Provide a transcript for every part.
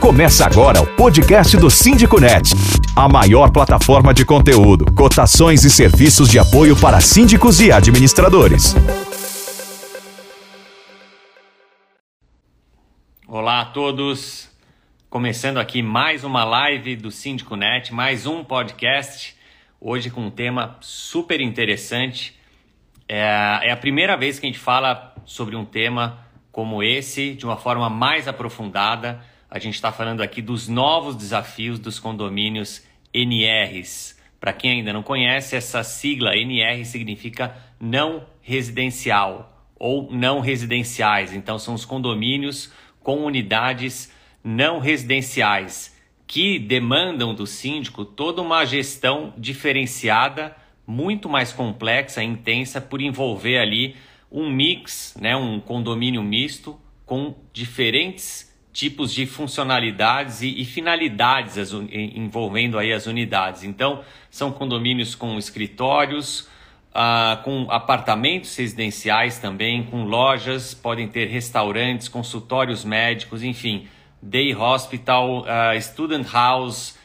Começa agora o podcast do Síndico Net, a maior plataforma de conteúdo, cotações e serviços de apoio para síndicos e administradores. Olá a todos, começando aqui mais uma live do Síndico Net, mais um podcast, hoje com um tema super interessante. É, é a primeira vez que a gente fala sobre um tema como esse de uma forma mais aprofundada. A gente está falando aqui dos novos desafios dos condomínios NRs. Para quem ainda não conhece, essa sigla NR significa não residencial ou não residenciais. Então, são os condomínios com unidades não residenciais que demandam do síndico toda uma gestão diferenciada, muito mais complexa e intensa, por envolver ali um mix, né, um condomínio misto com diferentes tipos de funcionalidades e, e finalidades as, envolvendo aí as unidades. Então, são condomínios com escritórios, uh, com apartamentos residenciais também, com lojas, podem ter restaurantes, consultórios médicos, enfim, day hospital, uh, student house,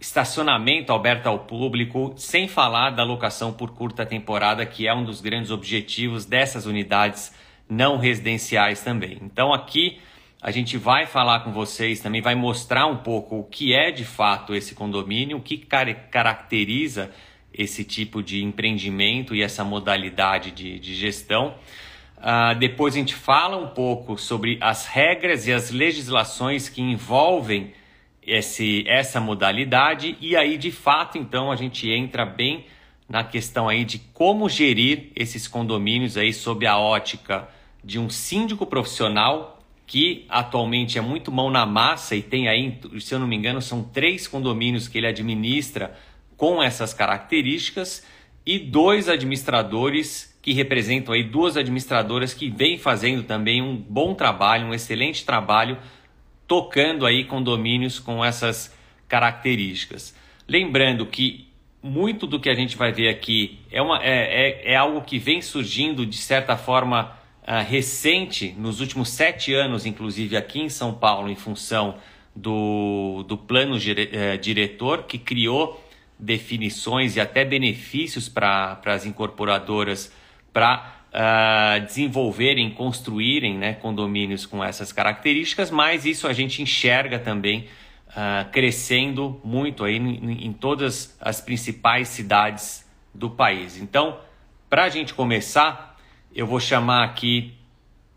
estacionamento aberto ao público, sem falar da locação por curta temporada, que é um dos grandes objetivos dessas unidades não residenciais também. Então aqui a gente vai falar com vocês também, vai mostrar um pouco o que é de fato esse condomínio, o que caracteriza esse tipo de empreendimento e essa modalidade de, de gestão. Uh, depois a gente fala um pouco sobre as regras e as legislações que envolvem esse, essa modalidade e aí de fato então a gente entra bem na questão aí de como gerir esses condomínios aí sob a ótica de um síndico profissional que atualmente é muito mão na massa e tem aí, se eu não me engano, são três condomínios que ele administra com essas características e dois administradores que representam aí duas administradoras que vêm fazendo também um bom trabalho, um excelente trabalho tocando aí condomínios com essas características. Lembrando que muito do que a gente vai ver aqui é, uma, é, é, é algo que vem surgindo de certa forma uh, recente, nos últimos sete anos, inclusive aqui em São Paulo, em função do, do plano dire, uh, diretor, que criou definições e até benefícios para as incorporadoras para uh, desenvolverem, construírem né, condomínios com essas características, mas isso a gente enxerga também uh, crescendo muito aí em, em, todas as principais cidades do país. Então, para a gente começar, eu vou chamar aqui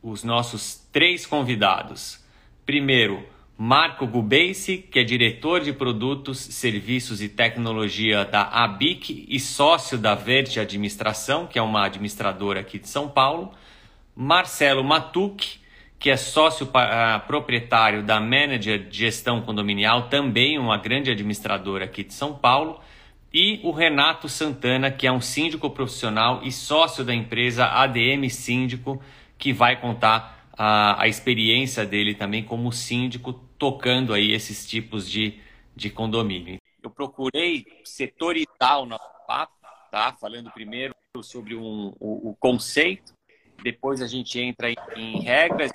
os nossos três convidados. Primeiro, Marco Gubeice, que é diretor de produtos, serviços e tecnologia da ABIC e sócio da Verde Administração, que é uma administradora aqui de São Paulo. Marcelo Matuc, que é sócio uh, proprietário da Manager de Gestão Condominial, também uma grande administradora aqui de São Paulo. E o Renato Santana, que é um síndico profissional e sócio da empresa ADM Síndico, que vai contar a, a experiência dele também como síndico tocando aí esses tipos de, de condomínio. Eu procurei setorizar o nosso papo, tá? Falando primeiro sobre um, o, o, conceito, depois a gente entra em, em regras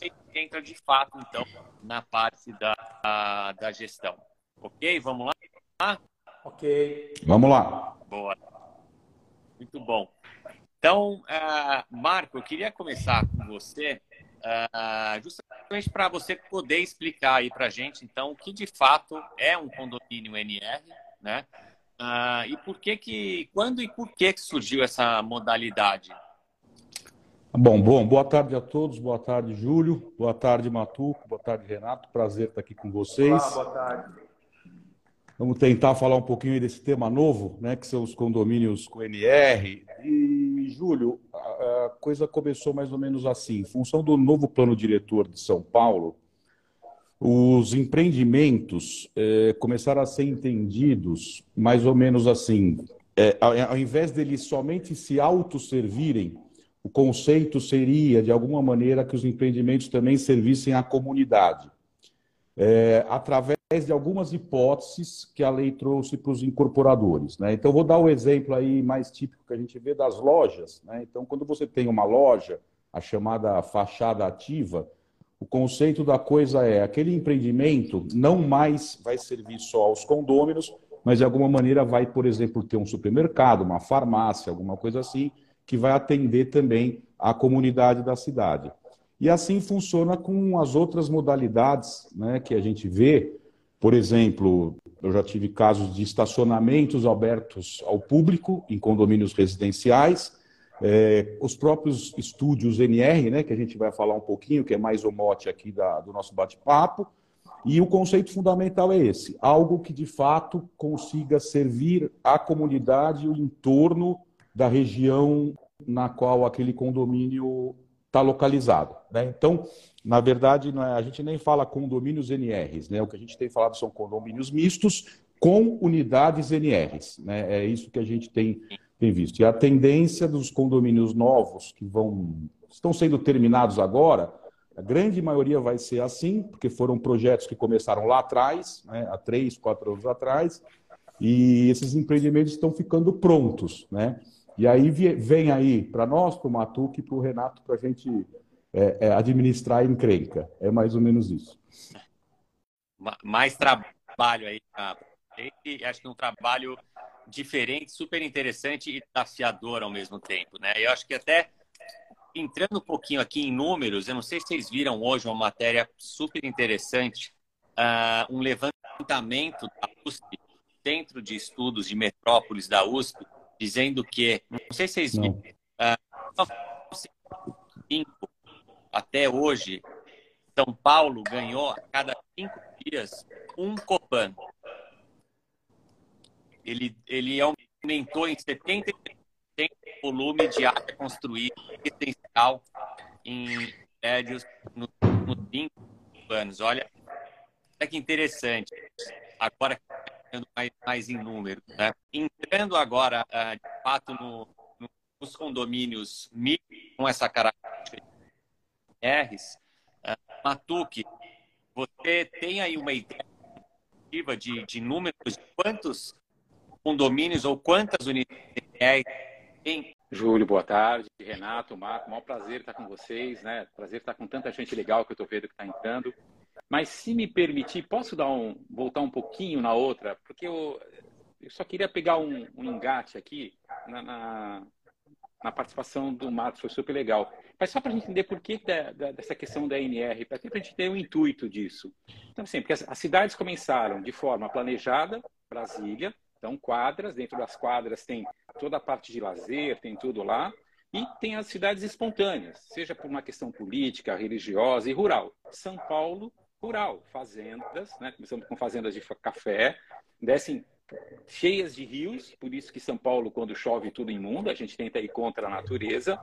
e entra de fato, então, na parte da, a, da gestão. Ok? Vamos lá? Ok. Vamos lá. Boa. Muito bom. Então, uh, Marco, eu queria começar com você Uh, justamente para você poder explicar aí para a gente, então, o que de fato é um condomínio NR, né? Uh, e por que que, quando e por que que surgiu essa modalidade? Bom, bom, boa tarde a todos, boa tarde, Júlio, boa tarde, Matuco, boa tarde, Renato, prazer estar aqui com vocês. Olá, boa tarde. Vamos tentar falar um pouquinho desse tema novo, né, que são os condomínios com NR. E, Júlio, a coisa começou mais ou menos assim. Em função do novo plano diretor de São Paulo, os empreendimentos é, começaram a ser entendidos mais ou menos assim. É, ao invés deles somente se autosservirem, o conceito seria, de alguma maneira, que os empreendimentos também servissem à comunidade. É, através de algumas hipóteses que a lei trouxe para os incorporadores. Né? Então, vou dar o um exemplo aí mais típico que a gente vê das lojas. Né? Então, quando você tem uma loja, a chamada fachada ativa, o conceito da coisa é aquele empreendimento não mais vai servir só aos condôminos, mas de alguma maneira vai, por exemplo, ter um supermercado, uma farmácia, alguma coisa assim, que vai atender também a comunidade da cidade. E assim funciona com as outras modalidades né, que a gente vê. Por exemplo, eu já tive casos de estacionamentos abertos ao público em condomínios residenciais, é, os próprios estúdios NR, né, que a gente vai falar um pouquinho, que é mais o mote aqui da, do nosso bate-papo, e o conceito fundamental é esse: algo que de fato consiga servir à comunidade, o entorno da região na qual aquele condomínio está localizado. Né? Então, na verdade, é, a gente nem fala condomínios NRs, né? o que a gente tem falado são condomínios mistos com unidades NRs. Né? É isso que a gente tem, tem visto. E a tendência dos condomínios novos que vão estão sendo terminados agora, a grande maioria vai ser assim, porque foram projetos que começaram lá atrás, né? há três, quatro anos atrás, e esses empreendimentos estão ficando prontos. Né? E aí vem aí para nós, para o Matuque e para o Renato, para a gente é, é, administrar encrenca. É mais ou menos isso. Mais trabalho aí. Acho que um trabalho diferente, super interessante e desafiador ao mesmo tempo. Né? Eu acho que até entrando um pouquinho aqui em números, eu não sei se vocês viram hoje uma matéria super interessante, uh, um levantamento da USP, Centro de Estudos de Metrópolis da USP, dizendo que, não sei se vocês viram, uh, até hoje, São Paulo ganhou a cada cinco dias um Copan. Ele, ele aumentou em 70% o volume de área construída residencial em prédios nos no cinco anos. Olha, olha que interessante. Agora mais, mais em número. Né? Entrando agora, uh, de fato, no, no, nos condomínios com essa característica R's, uh, Matuque, você tem aí uma ideia de, de números de quantos condomínios ou quantas unidades tem? Júlio, boa tarde. Renato, Marco, maior prazer estar com vocês, né? Prazer estar com tanta gente legal que eu estou vendo que está entrando. Mas se me permitir, posso dar um, voltar um pouquinho na outra? Porque eu, eu só queria pegar um, um engate aqui na, na, na, participação do Marcos, foi super legal. Mas só para a gente entender por que da, da, dessa questão da NR, para a gente ter o um intuito disso. Então, assim, porque as, as cidades começaram de forma planejada, Brasília, então quadras, dentro das quadras tem toda a parte de lazer, tem tudo lá. E tem as cidades espontâneas, seja por uma questão política, religiosa e rural. São Paulo rural, fazendas, né? começamos com fazendas de café, descem cheias de rios, por isso que São Paulo, quando chove, tudo imundo, a gente tenta ir contra a natureza,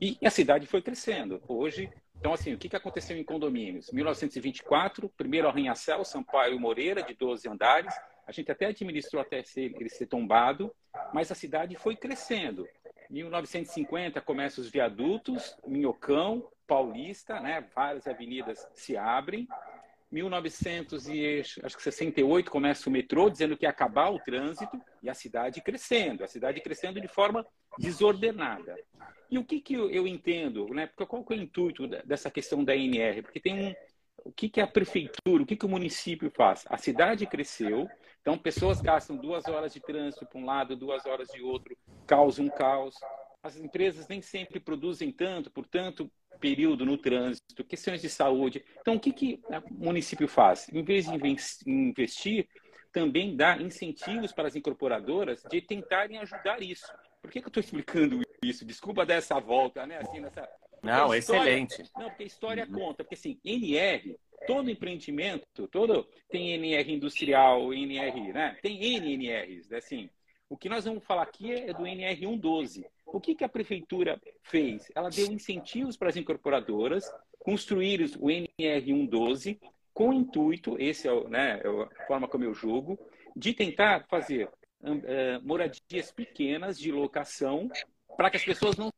e a cidade foi crescendo. Hoje, então assim, o que aconteceu em condomínios? 1924, primeiro arranha-céu, Sampaio Moreira, de 12 andares, a gente até administrou até ele ser tombado, mas a cidade foi crescendo. 1950 começam os viadutos, Minhocão, Paulista, né? várias avenidas se abrem. 1968 começa o metrô dizendo que ia acabar o trânsito e a cidade crescendo, a cidade crescendo de forma desordenada. E o que, que eu entendo, né? Porque qual é o intuito dessa questão da NR? Porque tem um, o que, que a prefeitura, o que, que o município faz? A cidade cresceu, então pessoas gastam duas horas de trânsito para um lado, duas horas de outro, causa um caos. As empresas nem sempre produzem tanto, portanto, período no trânsito, questões de saúde. Então, o que, que o município faz? Em vez de investir, também dá incentivos para as incorporadoras de tentarem ajudar isso. Por que, que eu estou explicando isso? Desculpa dar essa volta, né? Assim, nessa... Não, história... excelente. Não, porque a história conta. Porque, assim, NR, todo empreendimento, todo tem NR industrial, NR, né? Tem NNRs, né? assim. O que nós vamos falar aqui é do NR 112. O que, que a prefeitura fez? Ela deu incentivos para as incorporadoras construírem o NR 112 com o intuito, esse é, né, é a forma como eu julgo, de tentar fazer uh, moradias pequenas de locação para que as pessoas não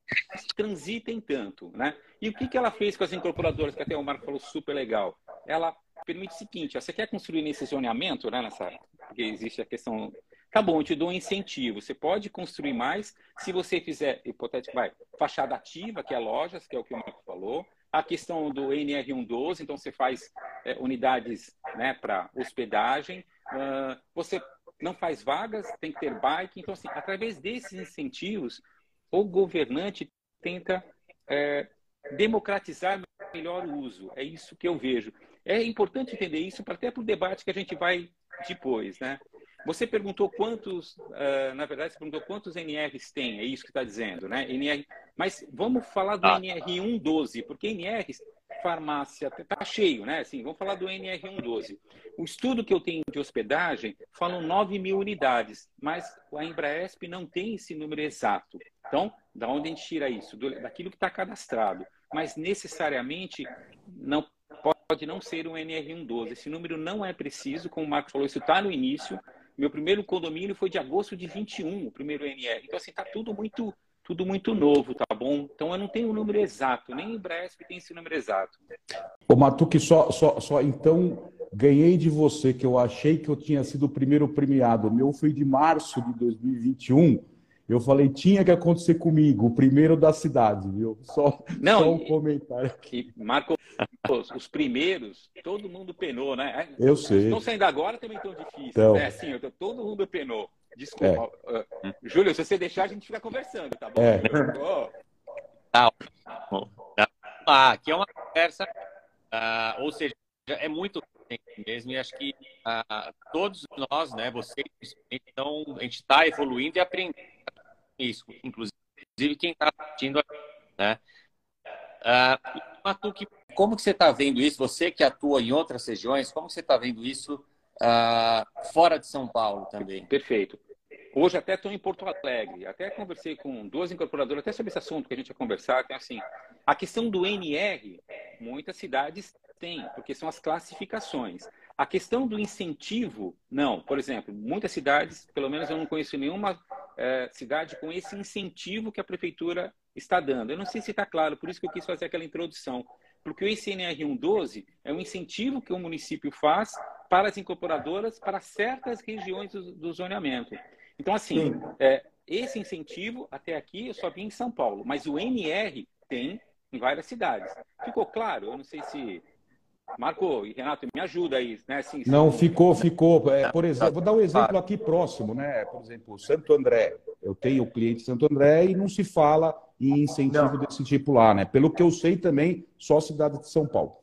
transitem tanto, né? E o que, que ela fez com as incorporadoras, que até o Marco falou super legal? Ela permite o seguinte, ó, você quer construir nesse zoneamento, né, nessa, porque existe a questão Tá bom, eu te dou um incentivo. Você pode construir mais se você fizer, hipotético, vai, fachada ativa, que é lojas, que é o que o Marco falou, a questão do NR112, então você faz é, unidades né, para hospedagem, uh, você não faz vagas, tem que ter bike. Então, assim, através desses incentivos, o governante tenta é, democratizar melhor o uso. É isso que eu vejo. É importante entender isso até para o debate que a gente vai depois, né? Você perguntou quantos, uh, na verdade, você perguntou quantos NRs tem, é isso que está dizendo, né? NR, mas vamos falar do ah. NR112, porque NRs, farmácia, está cheio, né? Assim, vamos falar do NR112. O estudo que eu tenho de hospedagem falam 9 mil unidades, mas a Embraesp não tem esse número exato. Então, da onde a gente tira isso? Do, daquilo que está cadastrado. Mas necessariamente não pode não ser um NR112. Esse número não é preciso, como o Marcos falou, isso está no início. Meu primeiro condomínio foi de agosto de 21, o primeiro NR. Então, assim, está tudo muito, tudo muito novo, tá bom? Então, eu não tenho o um número exato, nem o Embraesp tem esse número exato. Ô, Matuque, só, só, só, então, ganhei de você, que eu achei que eu tinha sido o primeiro premiado. O meu foi de março de 2021. Eu falei, tinha que acontecer comigo, o primeiro da cidade, viu? Só, não, só um comentário aqui. Marco, os primeiros, todo mundo penou, né? Eu sei. Estão saindo agora também tão difíceis, então... né? Assim, todo mundo penou. Desculpa. É. Uh, Júlio, se você deixar, a gente fica conversando, tá bom? É. Oh. Tá. Ah, aqui é uma conversa, uh, ou seja, é muito mesmo, e acho que uh, todos nós, né, vocês, então, a gente está evoluindo e aprendendo isso, inclusive quem está assistindo aqui, né? Uh, Matuque, como que você está vendo isso? Você que atua em outras regiões, como você está vendo isso uh, fora de São Paulo também? Perfeito. Hoje até estou em Porto Alegre, até conversei com duas incorporadoras até sobre esse assunto que a gente vai conversar, é assim, a questão do NR, muitas cidades têm, porque são as classificações. A questão do incentivo, não. Por exemplo, muitas cidades, pelo menos eu não conheço nenhuma é, cidade com esse incentivo que a prefeitura está dando. Eu não sei se está claro, por isso que eu quis fazer aquela introdução. Porque o ICNR 112 é um incentivo que o município faz para as incorporadoras para certas regiões do, do zoneamento. Então, assim, é, esse incentivo, até aqui, eu só vi em São Paulo, mas o NR tem em várias cidades. Ficou claro? Eu não sei se Marco e Renato, me ajuda aí, né? Assim, Não, ficou, ficou. É, por exemplo, vou dar um exemplo aqui próximo, né? Por exemplo, Santo André. Eu tenho cliente em Santo André e não se fala em incentivo não. desse tipo lá, né? Pelo que eu sei também, só cidade de São Paulo.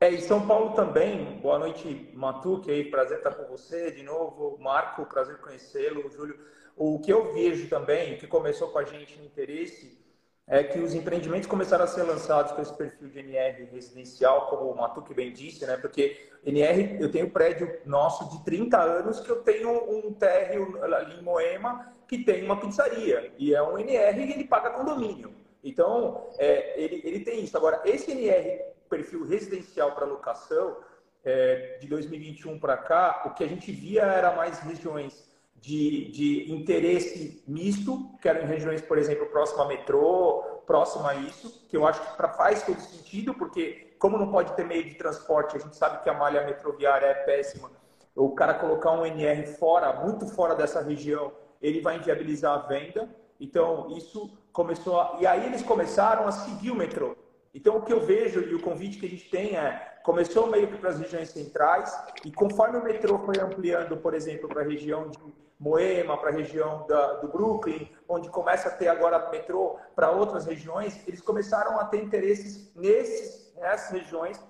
É, e São Paulo também. Boa noite, Matuque aí, prazer estar com você de novo. Marco, prazer conhecê-lo. Júlio, o que eu vejo também, que começou com a gente no interesse, é que os empreendimentos começaram a ser lançados com esse perfil de NR residencial, como o Matuque bem disse, né? Porque NR, eu tenho um prédio nosso de 30 anos que eu tenho um térreo ali em Moema que tem uma pizzaria. E é um NR e ele paga condomínio. Então, é, ele, ele tem isso. Agora, esse NR, perfil residencial para locação, é, de 2021 para cá, o que a gente via era mais regiões de, de interesse misto, que eram em regiões, por exemplo, próxima a metrô, próxima a isso, que eu acho que faz todo sentido, porque como não pode ter meio de transporte, a gente sabe que a malha metroviária é péssima, o cara colocar um NR fora, muito fora dessa região, ele vai inviabilizar a venda. Então, isso começou a... E aí eles começaram a seguir o metrô. Então, o que eu vejo e o convite que a gente tem é: começou meio que para as regiões centrais, e conforme o metrô foi ampliando, por exemplo, para a região de Moema, para a região da, do Brooklyn, onde começa a ter agora metrô para outras regiões, eles começaram a ter interesses nesses, nessas regiões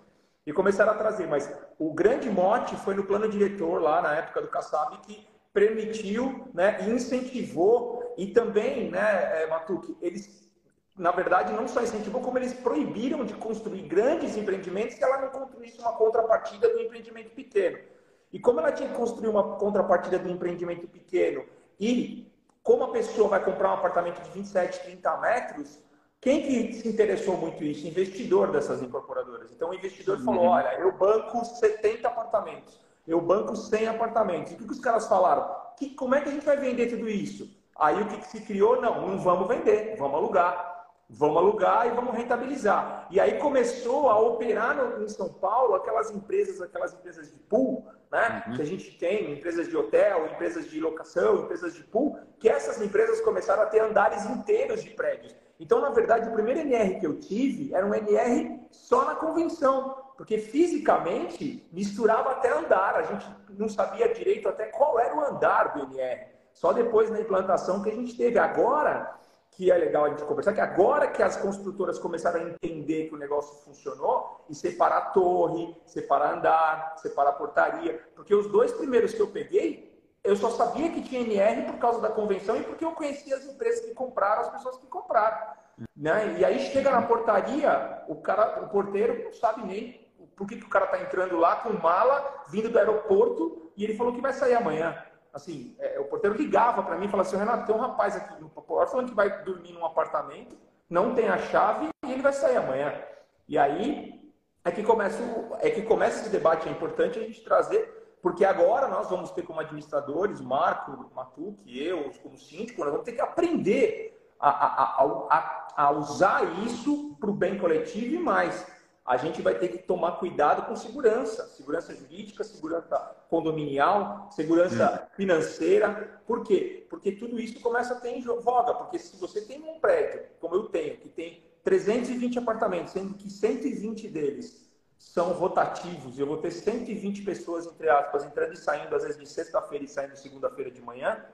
e começaram a trazer. Mas o grande mote foi no plano diretor, lá na época do Kassab, que permitiu, né, incentivou e também, né, Matuque, eles na verdade, não só incentivou, como eles proibiram de construir grandes empreendimentos se ela não construísse uma contrapartida do empreendimento pequeno. E como ela tinha que construir uma contrapartida do empreendimento pequeno e como a pessoa vai comprar um apartamento de 27, 30 metros, quem que se interessou muito isso? Investidor dessas incorporadoras. Então o investidor uhum. falou, olha, eu banco 70 apartamentos, eu banco 100 apartamentos. E o que, que os caras falaram? Que, como é que a gente vai vender tudo isso? Aí o que, que se criou? Não, não vamos vender, vamos alugar. Vamos alugar e vamos rentabilizar. E aí começou a operar no, em São Paulo aquelas empresas, aquelas empresas de pool, né? Uhum. Que a gente tem, empresas de hotel, empresas de locação, empresas de pool, que essas empresas começaram a ter andares inteiros de prédios. Então, na verdade, o primeiro NR que eu tive era um NR só na convenção, porque fisicamente misturava até andar, a gente não sabia direito até qual era o andar do NR. Só depois na implantação que a gente teve. Agora, que é legal a gente conversar, que agora que as construtoras começaram a entender que o negócio funcionou, e separar torre, separar andar, separar portaria, porque os dois primeiros que eu peguei, eu só sabia que tinha NR por causa da convenção e porque eu conhecia as empresas que compraram, as pessoas que compraram. Né? E aí chega na portaria, o cara, o porteiro não sabe nem por que, que o cara está entrando lá com mala, vindo do aeroporto, e ele falou que vai sair amanhã assim, é, o porteiro ligava para mim e falava assim, Renato, tem um rapaz aqui no porto falando que vai dormir num apartamento, não tem a chave e ele vai sair amanhã. E aí é que começa, é que começa esse debate, é importante a gente trazer, porque agora nós vamos ter como administradores, Marco, Matuque, eu, como síndico, nós vamos ter que aprender a, a, a, a usar isso para o bem coletivo e mais a gente vai ter que tomar cuidado com segurança, segurança jurídica, segurança condominial, segurança hum. financeira. Por quê? Porque tudo isso começa a ter em voga. Porque se você tem um prédio, como eu tenho, que tem 320 apartamentos, sendo que 120 deles são rotativos, eu vou ter 120 pessoas, entre aspas, entrando e saindo, às vezes de sexta-feira e saindo segunda-feira de manhã,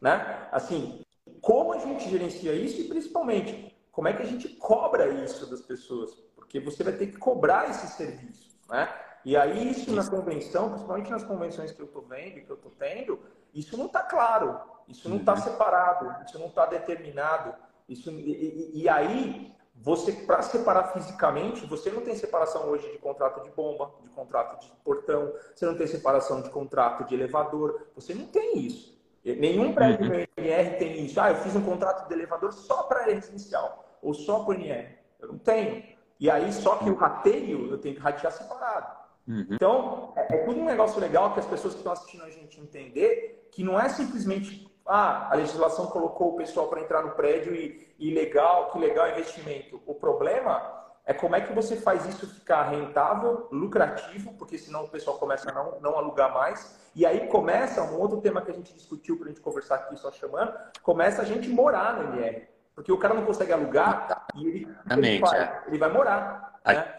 né? Assim, como a gente gerencia isso e principalmente, como é que a gente cobra isso das pessoas? Porque você vai ter que cobrar esses serviços, né? E aí isso na convenção, principalmente nas convenções que eu estou vendo, que eu estou tendo, isso não está claro, isso não está uhum. separado, isso não está determinado, isso e, e, aí você para separar fisicamente, você não tem separação hoje de contrato de bomba, de contrato de portão, você não tem separação de contrato de elevador, você não tem isso. Nenhum prédio uhum. NR tem isso. Ah, eu fiz um contrato de elevador só para residencial ou só para NR. Eu não tenho. E aí, só que o rateio eu tenho que ratear separado. Uhum. Então, é, é, tudo um negócio legal que as pessoas que estão assistindo a gente entender que não é simplesmente, ah, a legislação colocou o pessoal para entrar no prédio e, e legal, que legal investimento. O problema é como é que você faz isso ficar rentável, lucrativo, porque senão o pessoal começa a não, não alugar mais. E aí começa um outro tema que a gente discutiu para a gente conversar aqui, só chamando, começa a gente morar no MR. Porque o cara não consegue alugar e ele, ele, vai, é. ele vai morar. A, né?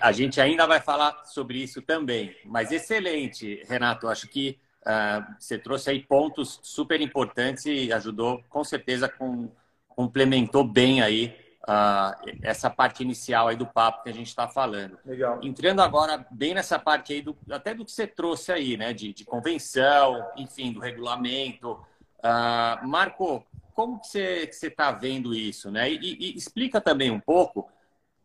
a gente ainda vai falar sobre isso também. Mas excelente, Renato. Acho que uh, você trouxe aí pontos super importantes e ajudou, com certeza, com, complementou bem aí uh, essa parte inicial aí do papo que a gente está falando. Legal. Entrando agora bem nessa parte aí, do, até do que você trouxe aí, né? De, de convenção, enfim, do regulamento. Uh, Marco, como que você está vendo isso, né? E, e, explica também um pouco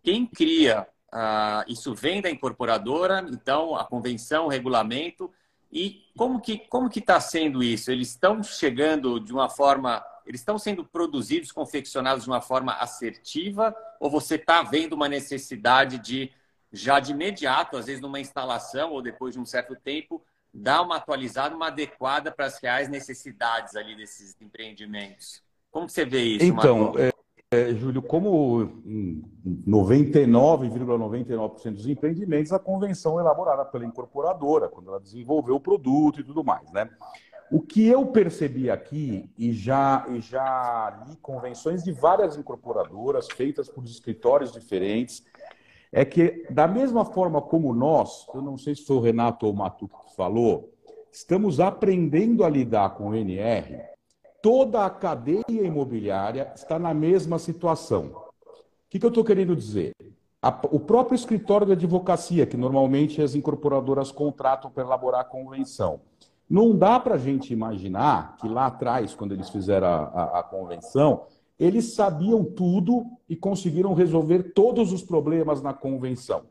quem cria uh, isso vem da incorporadora, então a convenção, o regulamento e como que como que está sendo isso? Eles estão chegando de uma forma, eles estão sendo produzidos, confeccionados de uma forma assertiva ou você está vendo uma necessidade de já de imediato, às vezes numa instalação ou depois de um certo tempo, dar uma atualizada, uma adequada para as reais necessidades ali desses empreendimentos? Como você vê isso, Então, é, é, Júlio, como 99,99% ,99 dos empreendimentos, a convenção é elaborada pela incorporadora, quando ela desenvolveu o produto e tudo mais, né? O que eu percebi aqui, e já, e já li convenções de várias incorporadoras, feitas por escritórios diferentes, é que, da mesma forma como nós, eu não sei se foi o Renato ou o Matuto que falou, estamos aprendendo a lidar com o NR, toda a cadeia imobiliária está na mesma situação. O que, que eu estou querendo dizer? A, o próprio escritório de advocacia, que normalmente as incorporadoras contratam para elaborar a convenção. Não dá para a gente imaginar que lá atrás, quando eles fizeram a, a, a convenção, eles sabiam tudo e conseguiram resolver todos os problemas na convenção.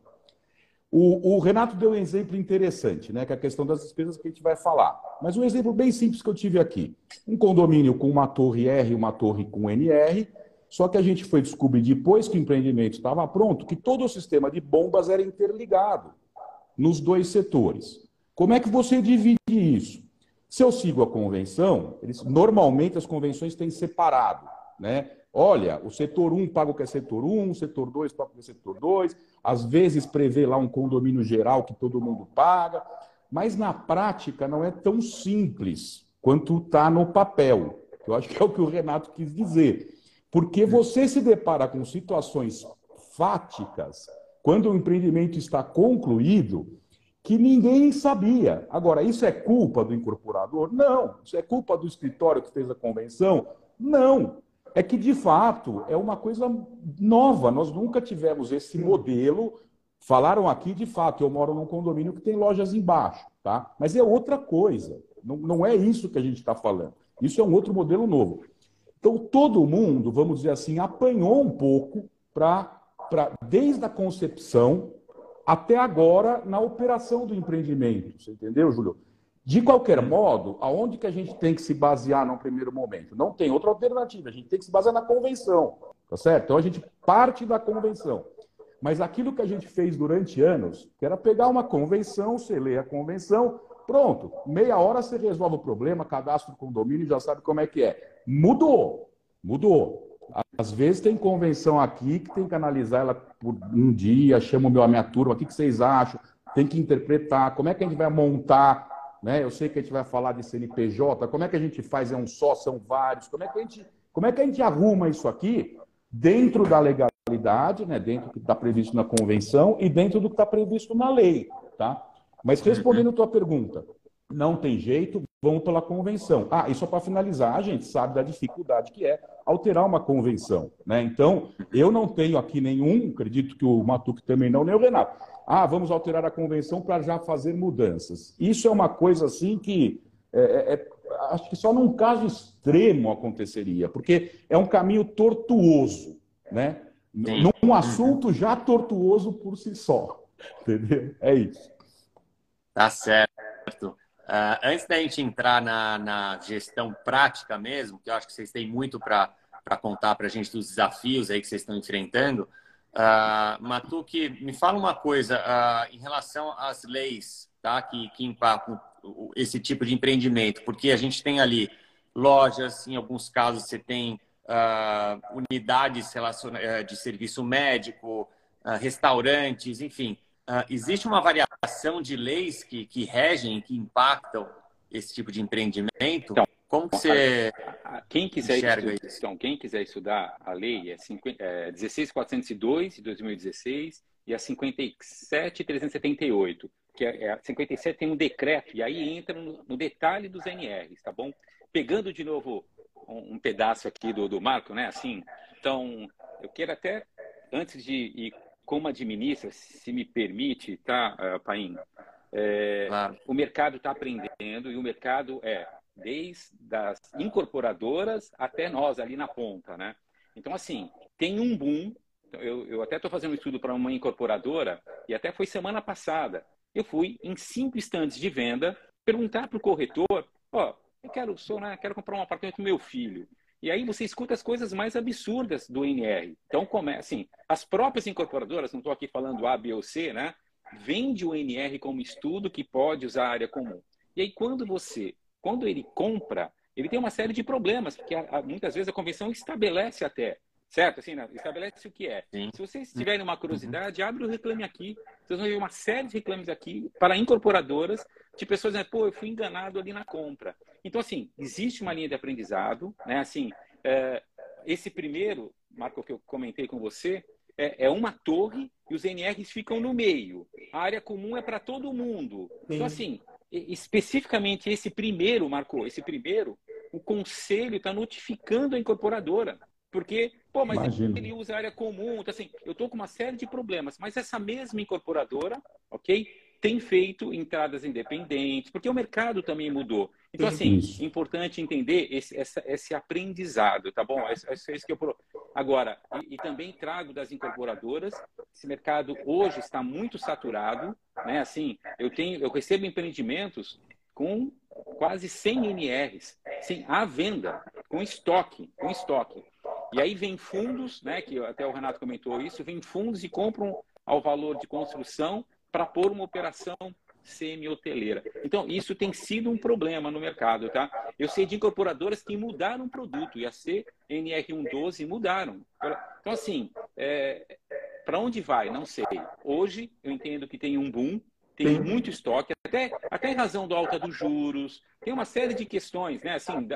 O, o, Renato deu um exemplo interessante, né? Que é a questão das despesas que a gente vai falar. Mas um exemplo bem simples que eu tive aqui. Um condomínio com uma torre R e uma torre com NR, só que a gente foi descobrir depois que o empreendimento estava pronto que todo o sistema de bombas era interligado nos dois setores. Como é que você divide isso? Se eu sigo a convenção, eles, normalmente as convenções têm separado, né? Olha, o setor 1 paga o que é setor 1, o setor 2 paga o que é setor 2, às vezes prevê lá um condomínio geral que todo mundo paga, mas na prática não é tão simples quanto está no papel. Eu acho que é o que o Renato quis dizer. Porque você se depara com situações fáticas quando o empreendimento está concluído que ninguém sabia. Agora, isso é culpa do incorporador? Não. Isso é culpa do escritório que fez a convenção? Não. É que, de fato, é uma coisa nova. Nós nunca tivemos esse modelo. Falaram aqui, de fato, eu moro num condomínio que tem lojas embaixo, tá? Mas é outra coisa. Não, não é isso que a gente está falando. Isso é um outro modelo novo. Então, todo mundo, vamos dizer assim, apanhou um pouco para, desde a concepção até agora, na operação do empreendimento. Você entendeu, Júlio? De qualquer modo, aonde que a gente tem que se basear no primeiro momento? Não tem outra alternativa. A gente tem que se basear na convenção, tá certo? Então, a gente parte da convenção. Mas aquilo que a gente fez durante anos, que era pegar uma convenção, você lê a convenção, pronto, meia hora você resolve o problema, cadastro o condomínio, já sabe como é que é. Mudou, mudou. Às vezes tem convenção aqui que tem que analisar ela por um dia, chama a minha turma, o que vocês acham? Tem que interpretar, como é que a gente vai montar, né? Eu sei que a gente vai falar de CNPJ, como é que a gente faz? É um só, são vários, como é que a gente, como é que a gente arruma isso aqui dentro da legalidade, né? Dentro do que está previsto na convenção e dentro do que está previsto na lei, tá? Mas respondendo a tua pergunta, não tem jeito, vamos pela convenção. Ah, e só para finalizar, a gente sabe da dificuldade que é alterar uma convenção. Né? Então, eu não tenho aqui nenhum, acredito que o Matuque também não, nem o Renato. Ah, vamos alterar a convenção para já fazer mudanças. Isso é uma coisa assim que é, é, é, acho que só num caso extremo aconteceria, porque é um caminho tortuoso, né? Sim. Num assunto já tortuoso por si só. Entendeu? É isso. Tá certo. Uh, antes da gente entrar na, na, gestão prática mesmo, que eu acho que vocês têm muito para contar para a gente dos desafios aí que vocês estão enfrentando, uh, Matuque, me fala uma coisa uh, em relação às leis tá, que, que impactam esse tipo de empreendimento, porque a gente tem ali lojas, em alguns casos você tem uh, unidades eh, de serviço médico, restaurantes, enfim. Uh, existe uma variação de leis que, que regem, que impactam esse tipo de empreendimento? Como que você quem quiser enxerga estudar? Então, quem quiser estudar a lei é, 50, é 16402 de 2016 e a 57378, que é, é, a 57 tem um decreto e aí entra no, no, detalhe dos NRs, tá bom? Pegando de novo um, um pedaço aqui do, do Marco, né? Assim, então eu quero até antes de ir como administra, se me permite, tá, uh, Paim? É, claro. O mercado está aprendendo e o mercado é desde as incorporadoras até nós ali na ponta, né? Então, assim, tem um boom. Eu, eu até estou fazendo um estudo para uma incorporadora e até foi semana passada. Eu fui em cinco estantes de venda perguntar para o corretor: ó, oh, eu quero, sou, né, quero comprar um apartamento do meu filho. E aí você escuta as coisas mais absurdas do NR. Então, como é, assim, as próprias incorporadoras, não estou aqui falando A, B ou C, né? Vende o NR como estudo que pode usar a área comum. E aí, quando você, quando ele compra, ele tem uma série de problemas, porque muitas vezes a convenção estabelece até Certo? Assim, né? estabelece o que é. Sim. Se vocês tiverem uma curiosidade, abre o reclame aqui. Vocês vão ver uma série de reclames aqui para incorporadoras de pessoas dizendo, pô, eu fui enganado ali na compra. Então, assim, existe uma linha de aprendizado, né? Assim, é, esse primeiro, Marco, que eu comentei com você, é, é, uma torre e os NRs ficam no meio. A área comum é para todo mundo. Então, Sim. Então, assim, especificamente esse primeiro, Marco, esse primeiro, o conselho está notificando a incorporadora. Porque, pô, mas Imagino. ele usa área comum. Então, assim, eu estou com uma série de problemas. Mas essa mesma incorporadora, ok? Tem feito entradas independentes, porque o mercado também mudou. Então, assim, isso. importante entender esse, essa, esse aprendizado, tá bom? Esse, esse que eu... Agora, e, e, também trago das incorporadoras, esse mercado hoje está muito saturado, né? Assim, eu tenho, eu recebo empreendimentos com quase 100 NRs, sem a venda, com estoque, com estoque. E aí vem fundos, né, que até o Renato comentou isso, vem fundos e compram ao valor de construção para pôr uma operação semi-hoteleira. Então, isso tem sido um problema no mercado, tá? Eu sei de incorporadoras que mudaram o produto, e a CNR112 mudaram. Então, assim, é, para onde vai? Não sei. Hoje, eu entendo que tem um boom, tem muito estoque, até, até em razão do alta dos juros, tem uma série de questões, né? Assim,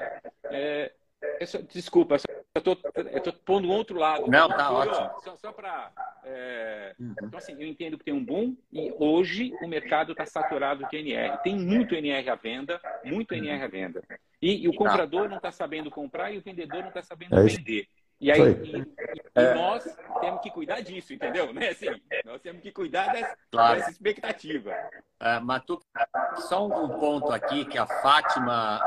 é, essa, desculpa, essa eu estou pondo um outro lado. Não, tá ótimo. Só, só para. É... Uhum. Então, assim, eu entendo que tem um boom e hoje o mercado está saturado de NR. Tem muito NR à venda, muito NR à venda. E, e o comprador não está sabendo comprar e o vendedor não está sabendo é vender. E aí, e, e é. nós temos que cuidar disso, entendeu? Né? Assim, nós temos que cuidar dessa, claro. dessa expectativa. Uh, Matu, só um ponto aqui que a Fátima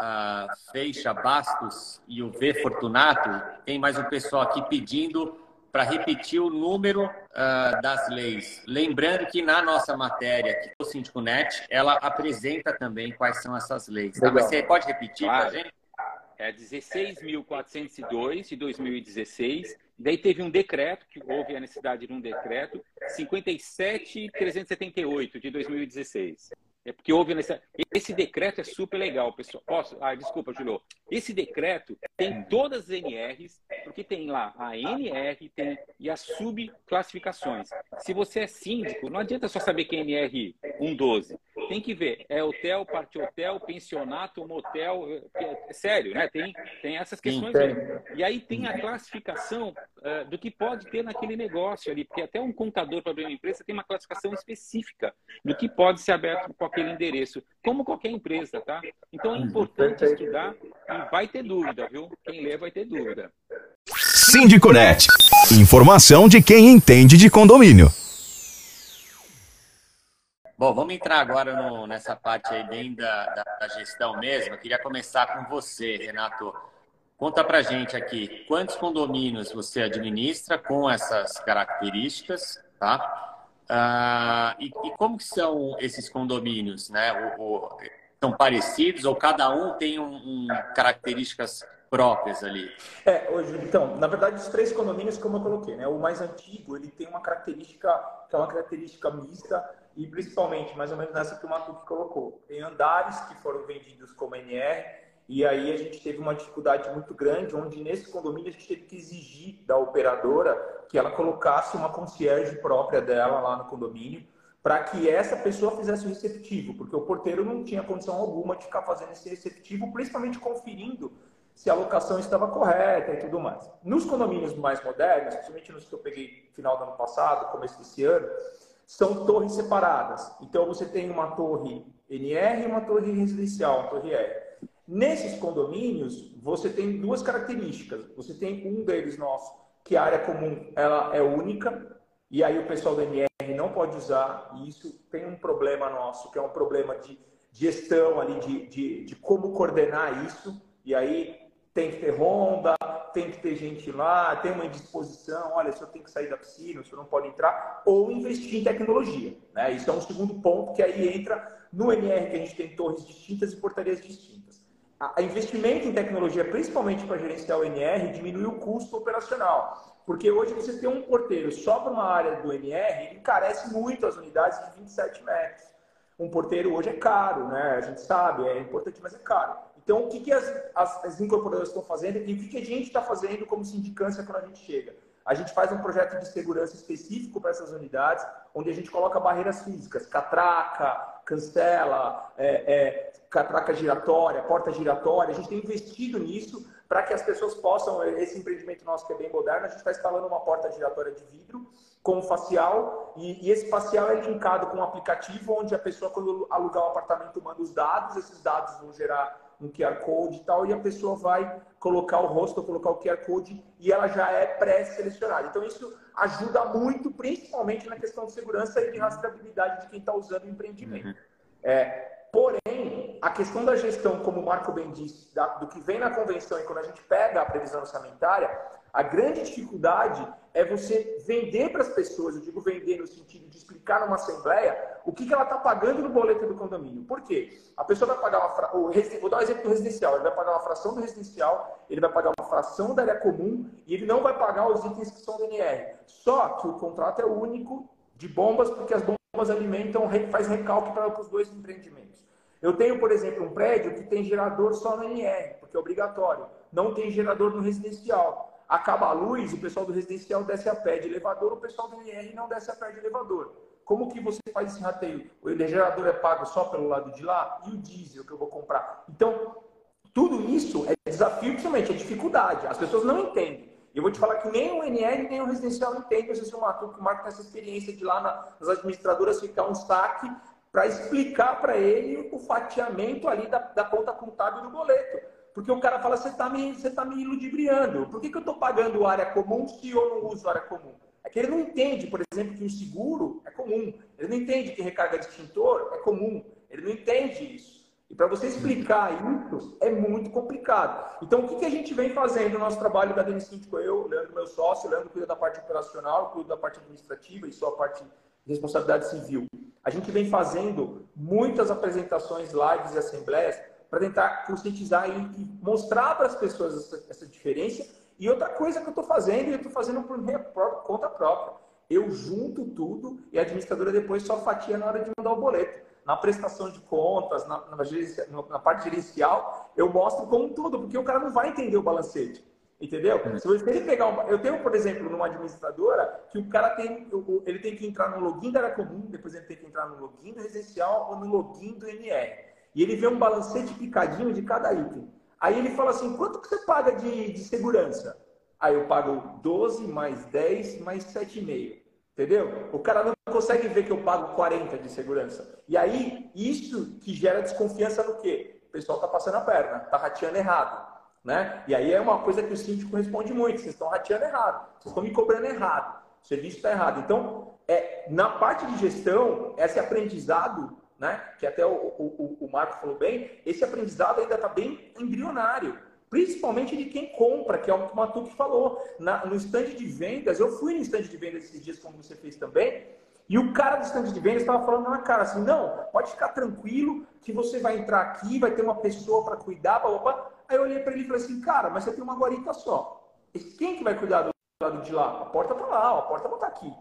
uh, Feixa Bastos e o V Fortunato, tem mais um pessoal aqui pedindo para repetir o número uh, das leis. Lembrando que na nossa matéria aqui do Síndico Net, ela apresenta também quais são essas leis. Tá? Mas você pode repetir claro. para a gente? É 16.402 de 2016. Daí teve um decreto, que houve a necessidade de um decreto, 57.378 de 2016. É porque houve nessa. Esse decreto é super legal, pessoal. Posso? Ah, desculpa, Julio. Esse decreto tem todas as NRs, porque tem lá a NR tem, e as subclassificações. Se você é síndico, não adianta só saber que é NR 112. Tem que ver. É hotel, parte hotel, pensionato, motel. É, é sério, né? Tem, tem essas questões. Sim, tem. E aí tem a classificação uh, do que pode ter naquele negócio ali. Porque até um contador para abrir uma empresa tem uma classificação específica do que pode ser aberto com aquele endereço, como qualquer empresa, tá? Então é importante estudar e vai ter dúvida, viu? Quem lê vai ter dúvida. Sindiconet. Informação de quem entende de condomínio. Bom, vamos entrar agora no, nessa parte aí bem da, da, da, gestão mesmo. Eu queria começar com você, Renato. Conta pra gente aqui, quantos condomínios você administra com essas características, tá? Ah, e, e, como que são esses condomínios, né? O, o, são parecidos ou cada um tem um, um, características próprias ali? É, hoje, então, na verdade, os três condomínios, como eu coloquei, né? O mais antigo, ele tem uma característica que é uma característica mista e principalmente, mais ou menos nessa que o Matuque colocou. Tem andares que foram vendidos como NR e aí a gente teve uma dificuldade muito grande, onde nesse condomínio a gente teve que exigir da operadora que ela colocasse uma concierge própria dela lá no condomínio, para que essa pessoa fizesse o receptivo, porque o porteiro não tinha condição alguma de ficar fazendo esse receptivo, principalmente conferindo se a locação estava correta e tudo mais. Nos condomínios mais modernos, principalmente nos que eu peguei final do ano passado, começo desse ano, são torres separadas. Então você tem uma torre NR e uma torre residencial, uma torre R. Nesses condomínios, você tem duas características. Você tem um deles nosso que a área comum ela é única e aí o pessoal do MR não pode usar isso. Tem um problema nosso, que é um problema de gestão ali, de, de, de como coordenar isso. E aí tem que ter ronda, tem que ter gente lá, tem uma indisposição, olha, o senhor tem que sair da piscina, o senhor não pode entrar, ou investir em tecnologia. Né? Isso é um segundo ponto que aí entra no MR, que a gente tem torres distintas e portarias distintas a investimento em tecnologia, principalmente para gerenciar o NR, diminui o custo operacional. Porque hoje você tem um porteiro só para uma área do NR, ele encarece muito as unidades de 27 metros. Um porteiro hoje é caro, né? A gente sabe, é importante, mas é caro. Então, o que, que as, as, as incorporadoras estão fazendo e o que, que a gente está fazendo como sindicância quando a gente chega? A gente faz um projeto de segurança específico para essas unidades, onde a gente coloca barreiras físicas, catraca, cancela, é, é, catraca giratória, porta giratória. A gente tem investido nisso para que as pessoas possam, esse empreendimento nosso que é bem moderno, a gente está instalando uma porta giratória de vidro com facial e, e, esse facial é linkado com um aplicativo onde a pessoa, quando alugar o um apartamento, manda os dados, esses dados vão gerar um QR Code e tal, e a pessoa vai colocar o rosto, colocar o QR Code e ela já é pré-selecionada. Então, isso ajuda muito, principalmente na questão de segurança e de rastreabilidade de quem está usando o empreendimento. Uhum. É, Porém, a questão da gestão, como o Marco bem disse, da, do que vem na convenção e quando a gente pega a previsão orçamentária, a grande dificuldade é você vender para as pessoas, eu digo vender no sentido de explicar numa assembleia o que, que ela está pagando no boleto do condomínio. Por quê? A pessoa vai pagar uma vou dar um exemplo do residencial, ele vai pagar uma fração do residencial, ele vai pagar uma fração da área comum e ele não vai pagar os itens que são do NR. Só que o contrato é único de bombas, porque as bombas alimentam, faz recalque para os dois empreendimentos. Eu tenho, por exemplo, um prédio que tem gerador só no NR, porque é obrigatório. Não tem gerador no residencial. Acaba a luz, o pessoal do residencial desce a pé de elevador, o pessoal do NR não desce a pé de elevador. Como que você faz esse rateio? O gerador é pago só pelo lado de lá? E o diesel que eu vou comprar? Então, tudo isso é desafio, principalmente, é dificuldade. As pessoas não entendem. Eu vou te falar que nem o NR nem o residencial entende. Não sei se o Marco, o Marco tem essa experiência de lá nas administradoras ficar um saque para explicar para ele o fatiamento ali da, da conta contábil do boleto. Porque o cara fala, você está me, você tá me ludibriando. Por que, que eu estou pagando área comum se eu não uso área comum? É que ele não entende, por exemplo, que o seguro é comum. Ele não entende que recarga de extintor é comum. Ele não entende isso. E para você explicar isso, é muito complicado. Então, o que, que a gente vem fazendo no nosso trabalho da Denis Síndico? Eu, Leandro, meu sócio, Leandro cuida da parte operacional, cuida da parte administrativa e só a parte de responsabilidade civil. A gente vem fazendo muitas apresentações, lives e assembleias para tentar conscientizar e mostrar para as pessoas essa, essa, diferença. E outra coisa que eu estou fazendo, eu estou fazendo por minha própria, conta própria, eu junto tudo e a administradora depois só fatia na hora de mandar o boleto. Na prestação de contas, na, na, na parte gerencial, eu mostro como tudo, porque o cara não vai entender o balancete. Entendeu? Se você pegar uma, eu tenho, por exemplo, numa administradora que o cara tem, ele tem que entrar no login da área comum, depois ele tem que entrar no login do residencial ou no login do NR. E ele vê um balancete picadinho de cada item. Aí ele fala assim: quanto que você paga de, de segurança? Aí eu pago 12 mais 10 mais 7,5. Entendeu? O cara não consegue ver que eu pago 40 de segurança. E aí, isso que gera desconfiança no quê? O pessoal tá passando a perna, tá rateando errado. Né? E aí é uma coisa que o síndico responde muito: vocês estão rateando errado, vocês estão me cobrando errado, o serviço está errado. Então, é, na parte de gestão, esse aprendizado, né, que até o, o, o Marco falou bem, esse aprendizado ainda está bem embrionário, principalmente de quem compra, que é o que o Matuque falou. Na, no estande de vendas, eu fui no estande de vendas esses dias, como você fez também, e o cara do estande de vendas estava falando na cara assim: não, pode ficar tranquilo que você vai entrar aqui, vai ter uma pessoa para cuidar, blá, blá. Aí eu olhei para ele e falei assim, cara, mas você tem uma guarita só. Quem que vai cuidar do lado de lá? A porta tá lá, a porta não tá aqui.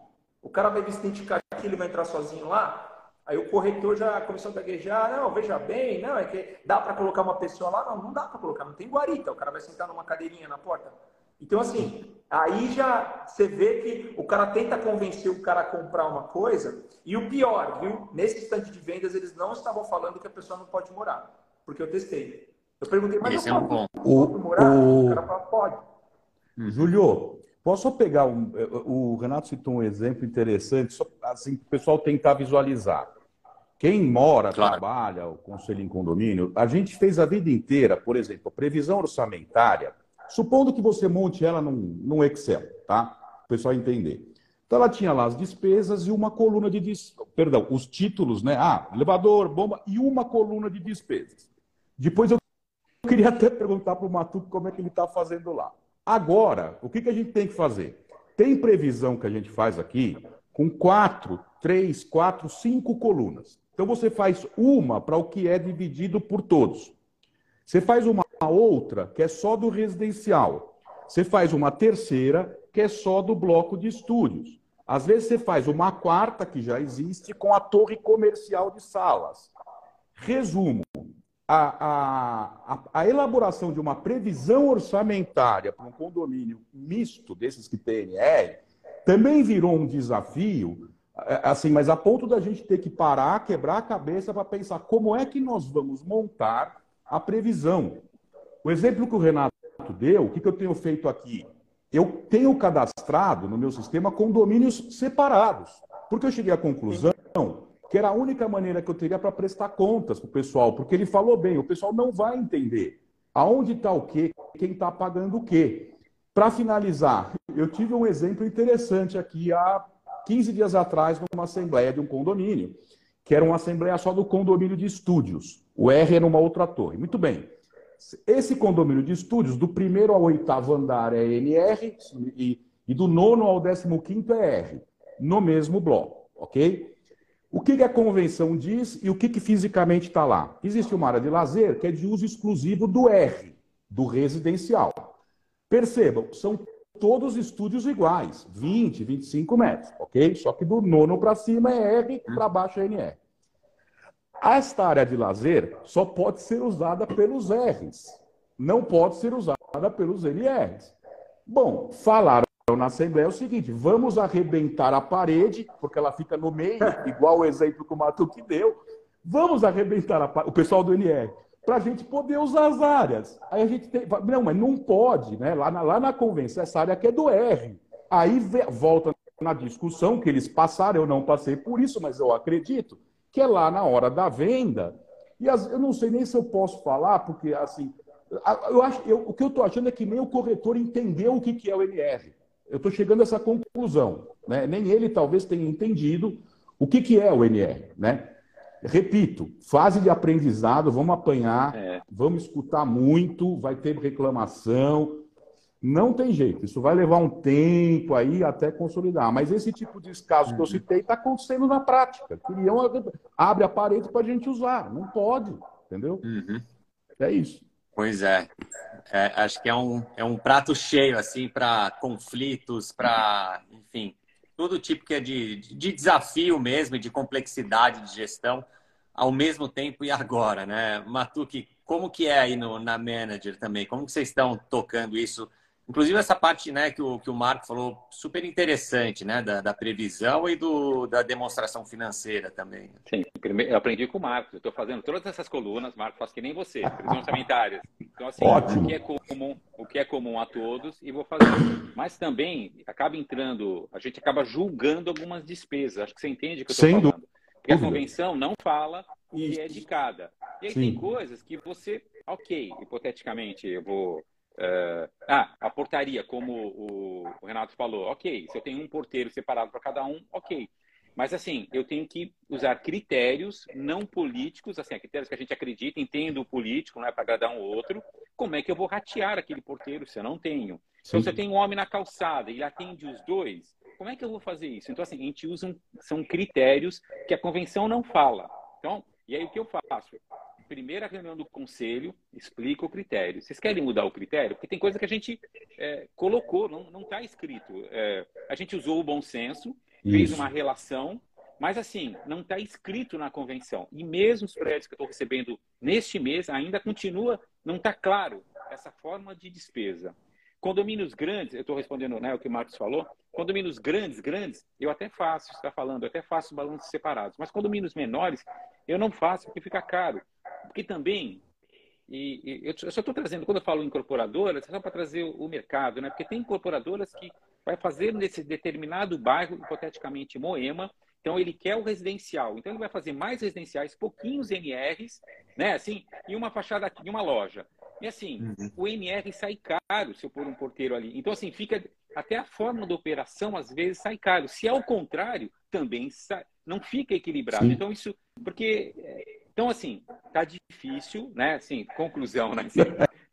O cara vai se identificar que ele vai entrar sozinho lá. Aí o corretor já começou a gaguejar, não, veja bem, não, é que dá para colocar uma pessoa lá? Não, não dá para colocar, não tem guarita. O cara vai sentar numa cadeirinha na porta. Então, assim, aí já você vê que o cara tenta convencer o cara a comprar uma coisa. E o pior, viu? Nesse instante de vendas, eles não estavam falando que a pessoa não pode morar. Porque eu testei. Eu perguntei, mas Esse eu é um bom. O, morar? o... o cara falou, pode. Júlio, posso só pegar um. O Renato citou um exemplo interessante, só assim, para o pessoal tentar visualizar. Quem mora, Claro. trabalha, o conselho em condomínio, a gente fez a vida inteira, por exemplo, a previsão orçamentária, supondo que você monte ela num, num Excel, tá? O pessoal entender. Então ela tinha lá as despesas e uma coluna de des... perdão, os títulos, né? Ah, elevador, bomba e uma coluna de despesas. Depois eu queria até perguntar para o Matuco como é que ele está fazendo lá. Agora, o que, que a gente tem que fazer? Tem previsão que a gente faz aqui com quatro, três, quatro, cinco colunas. Então você faz uma para o que é dividido por todos. Você faz uma outra que é só do residencial. Você faz uma terceira que é só do bloco de estúdios. Às vezes você faz uma quarta que já existe com a torre comercial de salas. Resumo: a, a, a, elaboração de uma previsão orçamentária para um condomínio misto desses que tem NR também virou um desafio, é, assim, mas a ponto da gente ter que parar, quebrar a cabeça para pensar como é que nós vamos montar a previsão. O exemplo que o Renato deu, o que, que eu tenho feito aqui? Eu tenho cadastrado no meu sistema condomínios separados, porque eu cheguei à conclusão que era a única maneira que eu teria para prestar contas para o pessoal, porque ele falou bem, o pessoal não vai entender aonde está o quê, quem está pagando o quê. Para finalizar, eu tive um exemplo interessante aqui há 15 dias atrás numa assembleia de um condomínio, que era uma assembleia só do condomínio de estúdios. O R era uma outra torre. Muito bem. Esse condomínio de estúdios, do primeiro ao oitavo andar é NR e, e do nono ao décimo quinto é R, no mesmo bloco, ok? O que, que a convenção diz e o que, que fisicamente está lá? Existe uma área de lazer que é de uso exclusivo do R, do residencial. Percebam, são todos estúdios iguais, 20, 25 metros, ok? Só que do nono para cima é R, para baixo é NR. Esta área de lazer só pode ser usada pelos R's, não pode ser usada pelos NRs. Bom, falaram na Assembleia o seguinte: vamos arrebentar a parede, porque ela fica no meio, igual o exemplo que o Matuque deu. Vamos arrebentar a o pessoal do NR, para a gente poder usar as áreas. Aí a gente tem. Não, mas não pode, né? Lá na, lá na convenção, essa área aqui é do R. Aí volta na discussão que eles passaram, eu não passei por isso, mas eu acredito, que é lá na hora da venda. E as, eu não sei nem se eu posso falar, porque assim, eu acho, eu, o que eu estou achando é que nem o corretor entendeu o que, que é o NR. Eu estou chegando a essa conclusão. Né? Nem ele talvez tenha entendido o que, que é o NR. Né? Repito, fase de aprendizado, vamos apanhar, é. vamos escutar muito, vai ter reclamação. Não tem jeito, isso vai levar um tempo aí até consolidar. Mas esse tipo de caso que eu uhum. citei está acontecendo na prática. Queriam abre a parede para a gente usar. Não pode, entendeu? Uhum. É isso. Pois é. É. Acho que é um, é um prato cheio, assim, para conflitos, para, enfim, todo tipo que é de, de desafio mesmo, de complexidade de gestão, ao mesmo tempo e agora, né? Matuque, como que é aí no, na Manager também? Como que vocês estão tocando isso Inclusive essa parte né, que, o, que o Marco falou, super interessante, né? Da, da previsão e do, da demonstração financeira também. Sim, eu aprendi com o Marcos. Eu estou fazendo todas essas colunas, Marco faz que nem você, previsões orçamentárias. Então, assim, Ótimo. o que, é comum, o que é comum a todos e vou fazer. Mas também acaba entrando, a gente acaba julgando algumas despesas. Acho que você entende o que eu estou falando. Dúvida. Porque a convenção não fala o que é de cada. E aí Sim. tem coisas que você, ok, hipoteticamente, eu vou Uh, ah, a portaria, como o, o, Renato falou, ok. Se eu tenho um porteiro separado para cada um, ok. Mas assim, eu tenho que usar critérios não políticos, assim, critérios que a gente acredita, entendo o político, não é para agradar um outro. Como é que eu vou ratear aquele porteiro se eu não tenho? Sim. Então, se eu tenho um homem na calçada e ele atende os dois, como é que eu vou fazer isso? Então, assim, a gente usa um, são critérios que a convenção não fala. Então, e aí o que eu faço? Primeira reunião do conselho, explica o critério. Vocês querem mudar o critério? Porque tem coisa que a gente é, colocou, não está escrito. É, a gente usou o bom senso, Isso. fez uma relação, mas assim, não está escrito na convenção. E mesmo os prédios que eu estou recebendo neste mês, ainda continua, não está claro essa forma de despesa. Condomínios grandes, eu estou respondendo né, o que o Marcos falou, condomínios grandes, grandes, eu até faço, está falando, eu até faço balanços separados, mas condomínios menores, eu não faço porque fica caro. Porque também, e, e eu só estou trazendo, quando eu falo incorporadoras, é só para trazer o, mercado, né? Porque tem incorporadoras que vai fazer nesse determinado bairro, hipoteticamente Moema, então ele quer o residencial. Então ele vai fazer mais residenciais, pouquinhos NRs, né? Assim, e uma fachada aqui, uma loja. E assim, uhum. o NR sai caro se eu pôr um porteiro ali. Então, assim, fica. Até a forma da operação, às vezes, sai caro. Se é o contrário, também sai, não fica equilibrado. Sim. Então, isso. Porque então, assim, tá difícil, né? Assim, conclusão, né? Assim,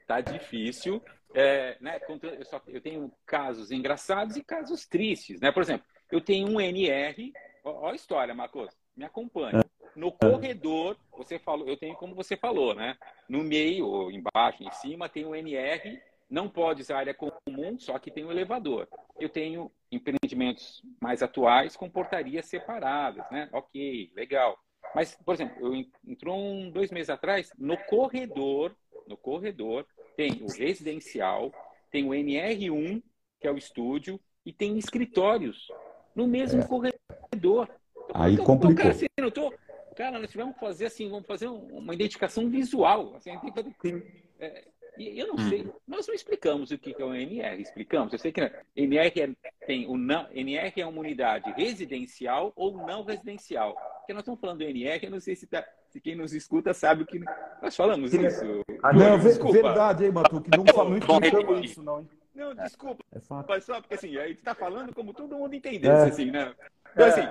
tá difícil. É, né? eu, só, eu tenho casos engraçados e casos tristes, né? Por exemplo, eu tenho um NR, ó, ó a história, Marcos, me acompanha. No corredor, você falou, eu tenho como você falou, né? No meio, ou embaixo, em cima, tem um NR, não pode usar área comum, só que tem um elevador. Eu tenho empreendimentos mais atuais com portarias separadas, né? Ok, legal. Mas, por exemplo, eu entrou um, dois meses atrás, no corredor, no corredor, tem o residencial, tem o NR1, que é o estúdio, e tem escritórios no mesmo é. corredor. Aí então, complicou. Cara, assim, eu tô, cara, nós vamos fazer assim, vamos fazer uma identificação visual. Assim, que, é, eu não sei, uhum. nós não explicamos o que é o NR, explicamos. Eu sei que NR é, tem o não, NR é uma unidade residencial ou não residencial. Porque nós estamos falando do NR, eu não sei se, tá, se quem nos escuta sabe o que nós falamos isso. Não, desculpa. verdade, hein, Matu, que não, não explicamos isso, não. Hein? Não, desculpa. É, é mas só porque assim, a gente está falando como todo mundo entendesse, é. assim, né? Então, assim,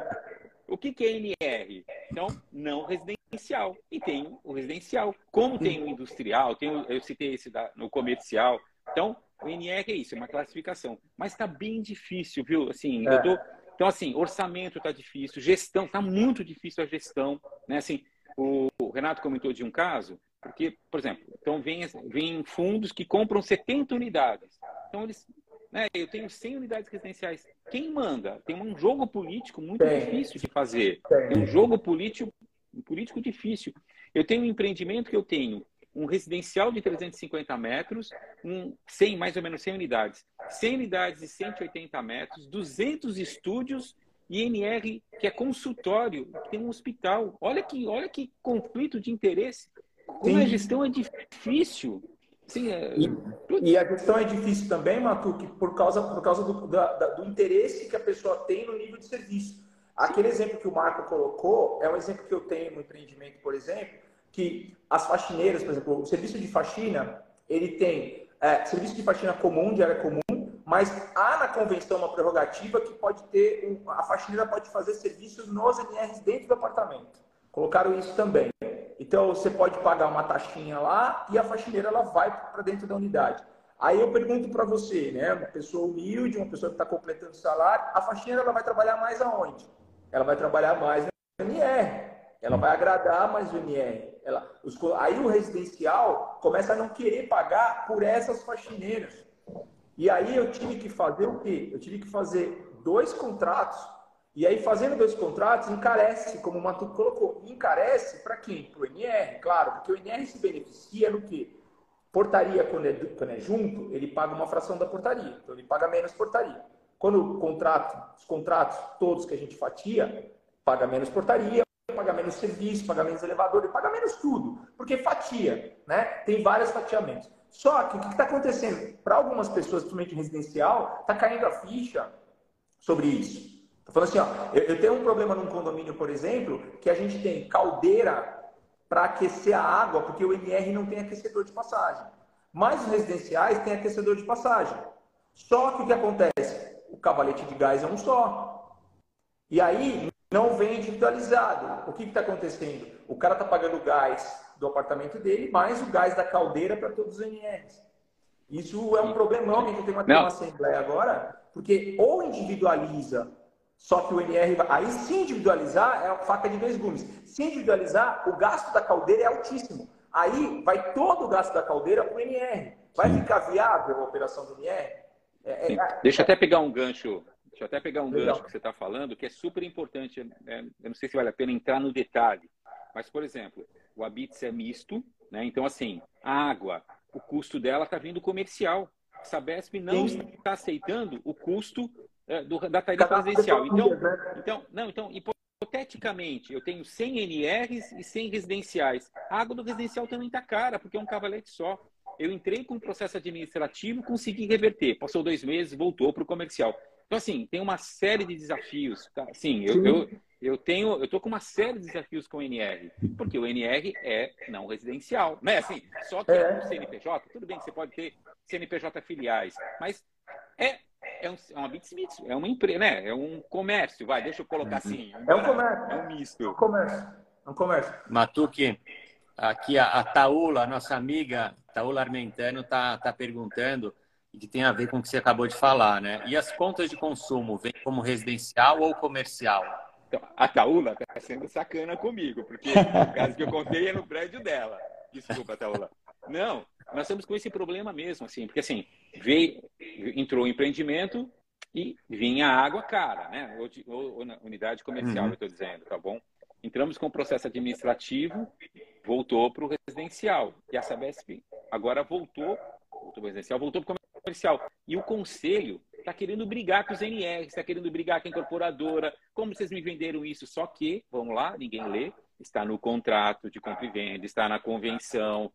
o que, que é NR? Então, não residencial. E tem o residencial. Como tem o industrial, tem o, eu citei esse da, no comercial. Então, o NR é isso, é uma classificação. Mas está bem difícil, viu? Assim, é. tô, então, assim, orçamento está difícil, gestão, está muito difícil a gestão. Né? Assim, o, Renato comentou de um caso, porque, por exemplo, então vem, vem fundos que compram 70 unidades. Então, eles né? Eu tenho 100 unidades residenciais. Quem manda? Tem um jogo político muito Tem. difícil de fazer. Tem um jogo político, político difícil. Eu tenho um empreendimento que eu tenho um residencial de 350 metros, um 100, mais ou menos 100 unidades. 100 unidades de 180 metros, 200 estúdios e NR, que é consultório, que tem um hospital. Olha que, olha que conflito de interesse. como a gestão é difícil. Sim, é... e, e, a gestão é difícil também, Matuque, por causa, por causa do, da, do interesse que a pessoa tem no nível de serviço. Aquele exemplo que o Marco colocou é um exemplo que eu tenho no empreendimento, por exemplo, que as faxineiras, por exemplo, o serviço de faxina, ele tem é, serviço de faxina comum, de área comum, mas há na convenção uma prerrogativa que pode ter, a faxineira pode fazer serviços nos NRs dentro do apartamento. Colocaram isso também. Então você pode pagar uma taxinha lá e a faxineira ela vai para dentro da unidade. Aí eu pergunto para você, né, uma pessoa humilde, uma pessoa que está completando o salário, a faxineira ela vai trabalhar mais aonde? Ela vai trabalhar mais no NR. Ela vai agradar mais o NR. Ela, os, aí o residencial começa a não querer pagar por essas faxineiras. E aí eu tive que fazer o quê? Eu tive que fazer dois contratos e aí, fazendo dois contratos, encarece, como o Matuto colocou, encarece para quem? Para o NR, claro, porque o NR se beneficia no quê? Portaria, quando é, quando é junto, ele paga uma fração da portaria, então ele paga menos portaria. Quando o contrato, os contratos todos que a gente fatia, paga menos portaria, paga menos serviço, paga menos elevador, ele paga menos tudo, porque fatia, né? Tem vários fatiamentos. Só que o que está acontecendo? Para algumas pessoas, principalmente residencial, está caindo a ficha sobre isso. Tô falando assim, ó, eu, eu tenho um problema num condomínio, por exemplo, que a gente tem caldeira para aquecer a água, porque o MR não tem aquecedor de passagem. Mas os residenciais têm aquecedor de passagem. Só que o que acontece? O cavalete de gás é um só. E aí não vem individualizado. O que está acontecendo? O cara está pagando o gás do apartamento dele, mais o gás da caldeira para todos os NRs. Isso é um problemão que a gente tem uma, uma assembleia agora, porque ou individualiza só que o NR, aí se individualizar, é a faca de dois gumes. Se individualizar, o gasto da caldeira é altíssimo. Aí vai todo o gasto da caldeira para o NR. Vai Sim. ficar viável a operação do NR? É, é, deixa eu até pegar um gancho. Deixa eu até pegar um Legal. gancho que você está falando, que é super importante. É, eu não sei se vale a pena entrar no detalhe. Mas, por exemplo, o Abits é misto, né? Então, assim, a água, o custo dela está vindo comercial. A Sabesp não está aceitando o custo é, do, da tarifa residencial. Então, né? então, não, então, hipoteticamente, eu tenho 100 NRs e 100 residenciais. A água do residencial também está cara, porque é um cavalete só. Eu entrei com um processo administrativo, consegui reverter. Passou dois meses, voltou para o comercial. Então, assim, tem uma série de desafios. Tá? Sim, eu, eu, eu tenho, eu tô com uma série de desafios com o NR, porque o NR é não residencial, né? Assim, só que é. um CNPJ, tudo bem que você pode ter CNPJ filiais, mas é é, um, é uma Bitsmith, é uma empresa, né? É um comércio, vai, deixa eu colocar assim. É um comércio. É um misto. É um comércio. É um comércio. Matuque, aqui a, a Taula, a nossa amiga Taula Armentano, tá, tá perguntando e que tem a ver com o que você acabou de falar, né? E as contas de consumo, vêm como residencial ou comercial? Então, a Taula está sendo sacana comigo, porque o caso que eu contei é no prédio dela. Desculpa, Taula. Não, nós estamos com esse problema mesmo, assim, porque assim, veio, entrou o empreendimento e vinha água cara, né? Ou, de, ou, ou na unidade comercial, uhum. eu estou dizendo, tá bom? Entramos com o processo administrativo, voltou para o residencial. E a Sabesp agora voltou, voltou para o residencial, voltou para o comercial. E o conselho está querendo brigar com os NRs, está querendo brigar com a incorporadora. Como vocês me venderam isso? Só que, vamos lá, ninguém lê, está no contrato de compra e venda, está na convenção,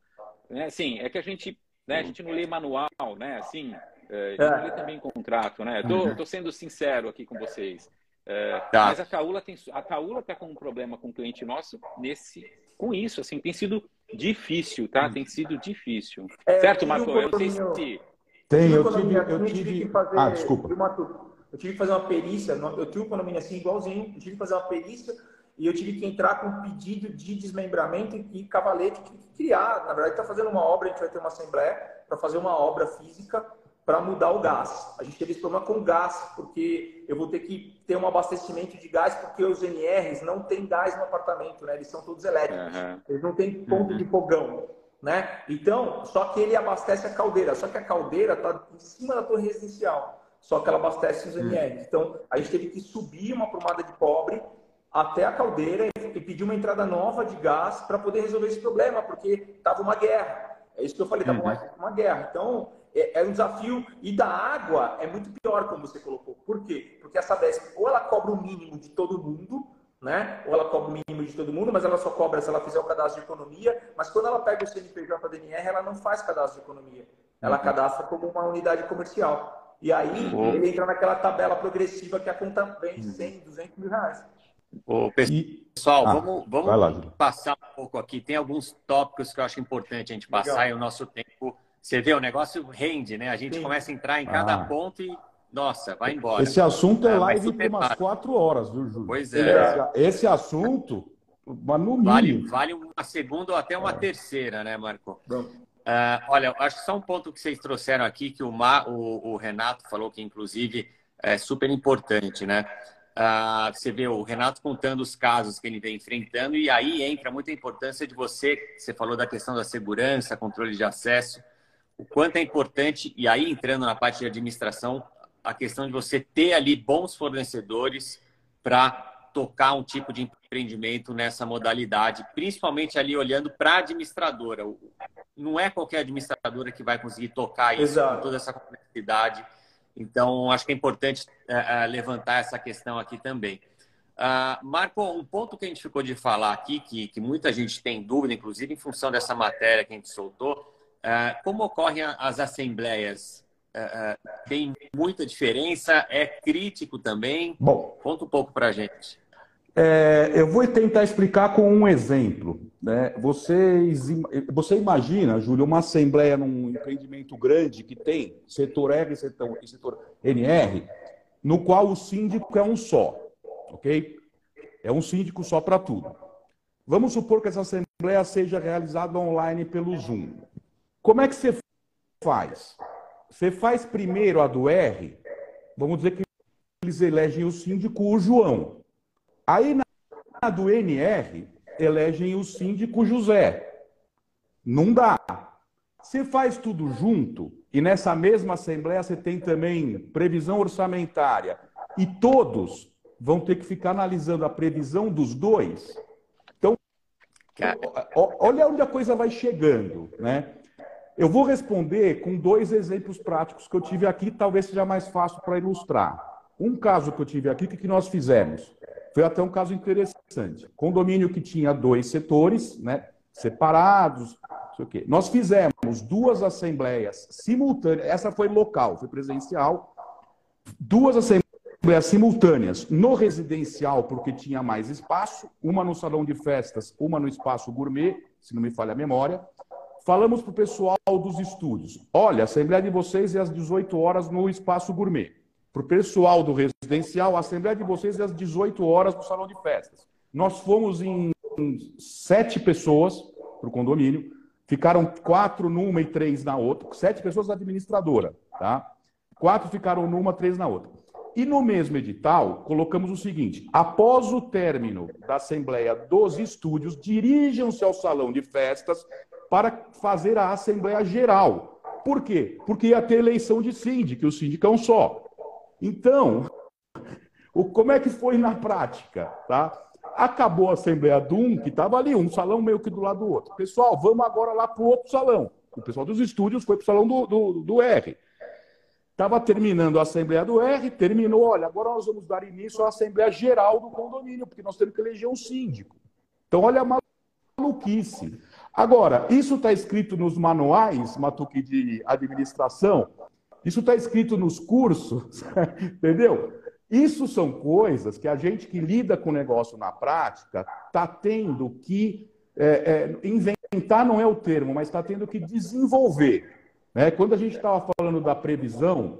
né? Assim, é que a gente, né, a gente não lê manual, né? Assim, é, é. não lê também contrato, né? Tô, uhum. tô sendo sincero aqui com vocês. É, tá. Mas a Taula tem, a Taula tá com um problema com um cliente nosso nesse, com isso, assim, tem sido difícil, tá? Tem sido difícil. É, certo, Marco? Eu não sei se tem, eu tive, eu tive... Fazer, ah, desculpa. Eu tive que fazer uma perícia, eu tive um condomínio assim igualzinho, eu tive que fazer uma perícia e eu tive que entrar com um pedido de desmembramento e cavalete que criar. Na verdade, está fazendo uma obra, a gente vai ter uma assembleia para fazer uma obra física para mudar o gás. A gente teve esse problema com gás, porque eu vou ter que ter um abastecimento de gás, porque os NRs não têm gás no apartamento, né? Eles são todos elétricos. Uhum. Eles não têm ponto uhum. de fogão, né? Então, só que ele abastece a caldeira. Só que a caldeira está em cima da torre residencial. Só que ela abastece os NRs. Uhum. Então, a gente teve que subir uma promada de cobre até a caldeira e pedir uma entrada nova de gás para poder resolver esse problema, porque estava uma guerra. É isso que eu falei, estava uhum. uma guerra. Então, é, é, um desafio. E da água é muito pior, como você colocou. Por quê? Porque a Sabesp, ou ela cobra o mínimo de todo mundo, né? Ou ela cobra o mínimo de todo mundo, mas ela só cobra se ela fizer o cadastro de economia. Mas quando ela pega o CNPJ DNR, ela não faz cadastro de economia. Ela uhum. cadastra como uma unidade comercial. E aí uhum. ele entra naquela tabela progressiva que a conta vem 100, 200 mil reais. Ô, pessoal, ah, vamos, vamos lá, passar um pouco aqui. Tem alguns tópicos que eu acho importante a gente passar Legal. e o nosso tempo. Você vê, o negócio rende, né? A gente Sim. começa a entrar em cada ah. ponto e nossa, vai embora. Esse assunto é, é live por umas quatro horas, viu, Júlio? Pois é. Esse assunto, mas no. Vale, vale uma segunda ou até uma é. terceira, né, Marco? Uh, olha, acho que só um ponto que vocês trouxeram aqui, que o, Ma, o, o Renato falou que, inclusive, é super importante, né? Uh, você vê o Renato contando os casos que ele vem enfrentando, e aí entra muita importância de você, você falou da questão da segurança, controle de acesso, o quanto é importante, e aí entrando na parte de administração, a questão de você ter ali bons fornecedores para tocar um tipo de empreendimento nessa modalidade, principalmente ali olhando para a administradora. Não é qualquer administradora que vai conseguir tocar isso Exato. com toda essa complexidade. Então, acho que é importante é, é, levantar essa questão aqui também. Uh, Marco, um ponto que a gente ficou de falar aqui, que, que muita gente tem dúvida, inclusive em função dessa matéria que a gente soltou, uh, como ocorrem as assembleias é, tem muita diferença? É crítico também? Bom, conta um pouco para a gente. É, eu vou tentar explicar com um exemplo. Né? Vocês, você imagina, Júlio, uma assembleia num empreendimento grande que tem setor R e setor, setor NR, no qual o síndico é um só, ok? É um síndico só para tudo. Vamos supor que essa assembleia seja realizada online pelo Zoom. Como é que você faz? Você faz primeiro a do R, vamos dizer que eles elegem o síndico o João. Aí na do NR, elegem o síndico José. Não dá. Você faz tudo junto, e nessa mesma Assembleia você tem também previsão orçamentária, e todos vão ter que ficar analisando a previsão dos dois. Então, olha onde a coisa vai chegando, né? Eu vou responder com dois exemplos práticos que eu tive aqui, talvez seja mais fácil para ilustrar. Um caso que eu tive aqui, o que nós fizemos? Foi até um caso interessante. Condomínio que tinha dois setores, né, separados, não sei o quê. Nós fizemos duas assembleias simultâneas, essa foi local, foi presencial, duas assembleias simultâneas no residencial, porque tinha mais espaço, uma no salão de festas, uma no espaço gourmet, se não me falha a memória, Falamos para o pessoal dos estúdios: olha, a assembleia de vocês é às 18 horas no espaço gourmet. Para o pessoal do residencial, a assembleia de vocês é às 18 horas no salão de festas. Nós fomos em sete pessoas para o condomínio, ficaram quatro numa e três na outra, sete pessoas da administradora, tá? Quatro ficaram numa, três na outra. E no mesmo edital, colocamos o seguinte: após o término da Assembleia dos Estúdios, dirijam-se ao salão de festas para fazer a Assembleia Geral. Por quê? Porque ia ter eleição de síndico, o síndico é um só. Então, o, como é que foi na prática? Tá? Acabou a Assembleia do um, que estava ali, um salão meio que do lado do outro. Pessoal, vamos agora lá para o outro salão. O pessoal dos estúdios foi para o salão do, do, do R. Estava terminando a Assembleia do R, terminou, olha, agora nós vamos dar início à Assembleia Geral do condomínio, porque nós temos que eleger um síndico. Então, olha a maluquice. Agora, isso está escrito nos manuais, Matuque, de administração, isso está escrito nos cursos, entendeu? Isso são coisas que a gente que lida com o negócio na prática está tendo que é, é, inventar, não é o termo, mas está tendo que desenvolver. Né? Quando a gente estava falando da previsão,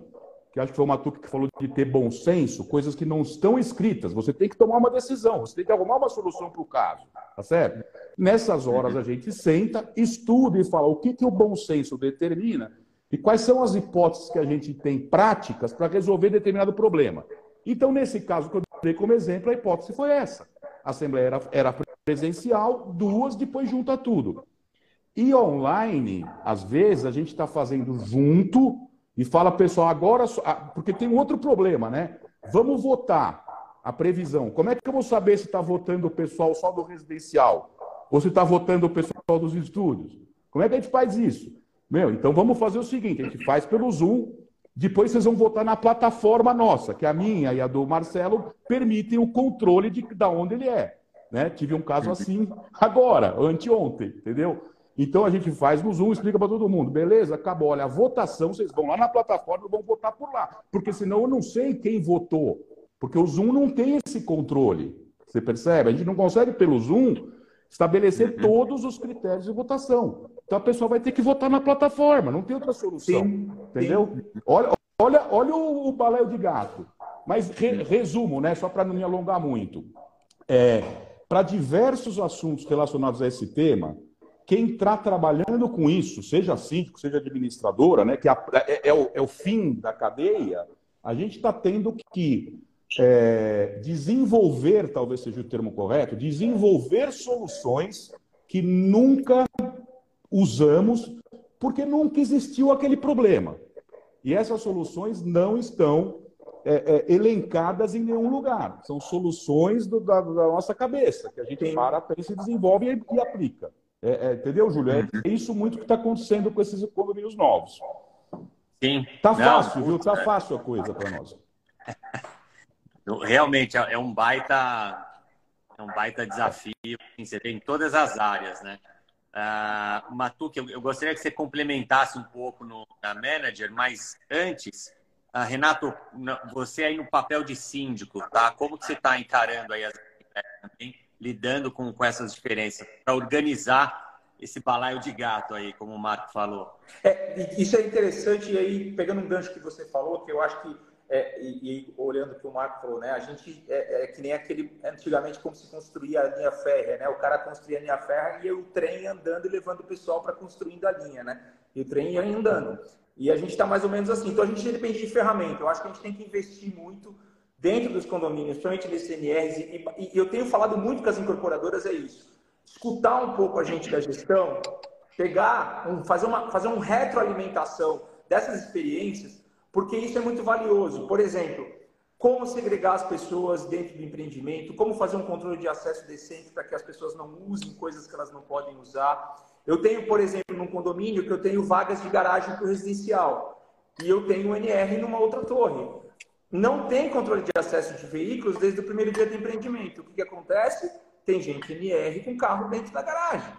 que acho que foi o Matuque que falou de ter bom senso, coisas que não estão escritas. Você tem que tomar uma decisão, você tem que arrumar uma solução para o caso, tá certo? Nessas horas a gente senta, estuda e fala o que, que o bom senso determina e quais são as hipóteses que a gente tem práticas para resolver determinado problema. Então, nesse caso que eu dei como exemplo, a hipótese foi essa. A Assembleia era, era presencial, duas, depois junta tudo. E online, às vezes, a gente está fazendo junto e fala, pessoal, agora. Ah, porque tem um outro problema, né? Vamos votar a previsão. Como é que eu vou saber se está votando o pessoal só do residencial? Ou se está votando o pessoal dos estúdios? Como é que a gente faz isso? Meu, então vamos fazer o seguinte: a gente faz pelo Zoom, Depois vocês vão votar na plataforma nossa, que a minha e a do Marcelo permitem o controle de da onde ele é. Né? Tive um caso assim agora, anteontem, entendeu? Então a gente faz no Zoom, explica para todo mundo, beleza? Acabou. Olha, a votação, vocês vão lá na plataforma e vão votar por lá. Porque senão eu não sei quem votou. Porque o Zoom não tem esse controle. Você percebe? A gente não consegue, pelo Zoom, estabelecer uhum. todos os critérios de votação. Então a pessoa vai ter que votar na plataforma, não tem outra solução. Sim, entendeu? Sim. Olha, olha, olha o, o baléu de gato. Mas re, resumo, né? Só para não me alongar muito. É, para diversos assuntos relacionados a esse tema, quem está trabalhando com isso, seja síndico, seja administradora, né, que é, é, é, o, é o fim da cadeia, a gente está tendo que é, desenvolver, talvez seja o termo correto, desenvolver soluções que nunca usamos porque nunca existiu aquele problema. E essas soluções não estão é, é, elencadas em nenhum lugar. São soluções do, da, da, nossa cabeça, que a gente para, pensa e desenvolve e, e aplica. É, é, entendeu, Júlio? É uhum. isso muito que está acontecendo com esses condomínios novos. Sim. Tá fácil, viu? Tá fácil a coisa para nós. Realmente é um baita, é um baita desafio, assim, você tem em todas as áreas, né? Uh, Matuque, eu, eu, gostaria que você complementasse um pouco no, na manager, mas antes, uh, Renato, você aí no papel de síndico, tá? Como que você está encarando aí as também, lidando com, com essas diferenças, para organizar esse balaio de gato aí, como o Marco falou? É, isso é interessante, e aí, pegando um gancho que você falou, que eu acho que é, e, e, olhando o que o Marco falou, né? A gente é, é, que nem aquele antigamente como se construía a linha férrea, né? O cara construía a linha férrea e o trem andando e levando o pessoal para construindo a linha, né? E o trem ia andando. E a gente está mais ou menos assim. Então a gente depende de ferramenta. Eu acho que a gente tem que investir muito dentro dos condomínios, principalmente nos CNRs. E, e, eu tenho falado muito com as incorporadoras é isso. Escutar um pouco a gente da gestão, pegar, um, fazer uma fazer uma retroalimentação dessas experiências porque isso é muito valioso. Por exemplo, como segregar as pessoas dentro do empreendimento, como fazer um controle de acesso decente para que as pessoas não usem coisas que elas não podem usar. Eu tenho, por exemplo, num condomínio que eu tenho vagas de garagem para o residencial e eu tenho um NR numa outra torre. Não tem controle de acesso de veículos desde o primeiro dia do empreendimento. O que, que acontece? Tem gente NR com carro dentro da garagem.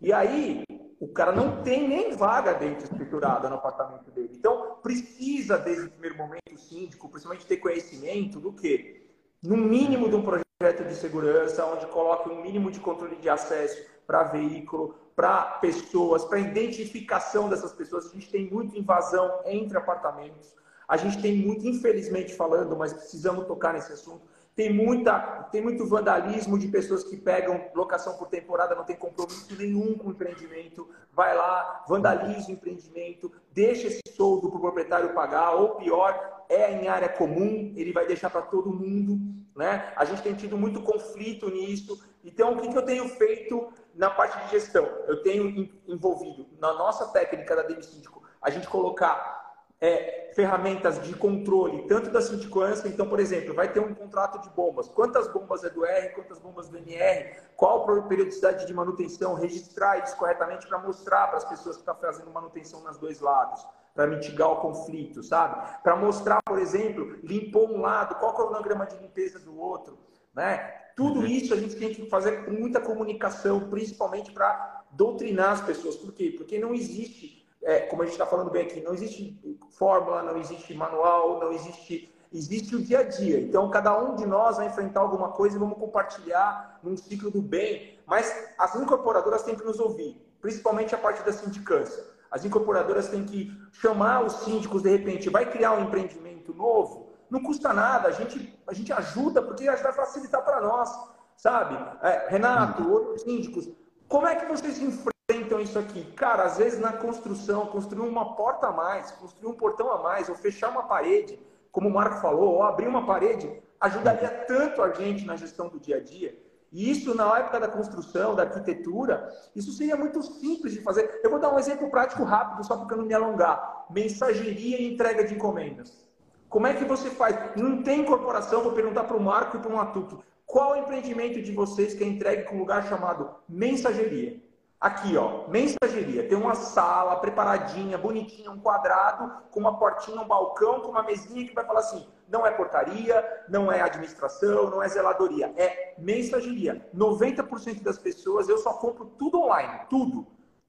E aí, o cara não tem nem vaga dentro escriturada no apartamento dele. Então, precisa, desde o primeiro momento, o síndico, principalmente, ter conhecimento do que? No mínimo de um projeto de segurança, onde coloque um mínimo de controle de acesso para veículo, para pessoas, para identificação dessas pessoas. A gente tem muita invasão entre apartamentos. A gente tem muito, infelizmente falando, mas precisamos tocar nesse assunto, tem, muita, tem muito vandalismo de pessoas que pegam locação por temporada, não tem compromisso nenhum com o empreendimento, vai lá, vandaliza o empreendimento, deixa esse soldo para o proprietário pagar, ou pior, é em área comum, ele vai deixar para todo mundo. Né? A gente tem tido muito conflito nisso. Então, o que, que eu tenho feito na parte de gestão? Eu tenho envolvido na nossa técnica da Demisíndico, a gente colocar é, ferramentas de controle, tanto da sindicância, então, por exemplo, vai ter um contrato de bombas. Quantas bombas é do R, quantas bombas do NR, qual a periodicidade de manutenção, registrar isso corretamente para mostrar para as pessoas que estão fazendo manutenção nos dois lados, para mitigar o conflito, sabe? Para mostrar, por exemplo, limpou um lado, qual é o cronograma de limpeza do outro, né? Tudo uhum. isso a gente tem que fazer com muita comunicação, principalmente para doutrinar as pessoas. Por quê? Porque não existe é, como a gente está falando bem aqui, não existe fórmula, não existe manual, não existe. Existe o dia a dia. Então, cada um de nós vai enfrentar alguma coisa e vamos compartilhar num ciclo do bem. Mas as incorporadoras têm que nos ouvir, principalmente a parte da sindicância. As incorporadoras têm que chamar os síndicos, de repente, vai criar um empreendimento novo, não custa nada, a gente, a gente ajuda, porque vai facilitar para nós, sabe? É, Renato, outros síndicos, como é que vocês enfrentam? Então isso aqui? Cara, às vezes na construção, construir uma porta a mais, construir um portão a mais, ou fechar uma parede, como o Marco falou, ou abrir uma parede, ajudaria tanto a gente na gestão do dia a dia. E isso, na época da construção, da arquitetura, isso seria muito simples de fazer. Eu vou dar um exemplo prático rápido, só para não me alongar. Mensageria e entrega de encomendas. Como é que você faz? Não tem corporação, vou perguntar para o Marco e para o Matuque. Qual o empreendimento de vocês que é entregue com um lugar chamado mensageria? Aqui, ó, mensageria. Tem uma sala preparadinha, bonitinha, um quadrado, com uma portinha, um balcão, com uma mesinha que vai falar assim: não é portaria, não é administração, não é zeladoria, é mensageria. 90% das pessoas, eu só compro tudo online, tudo.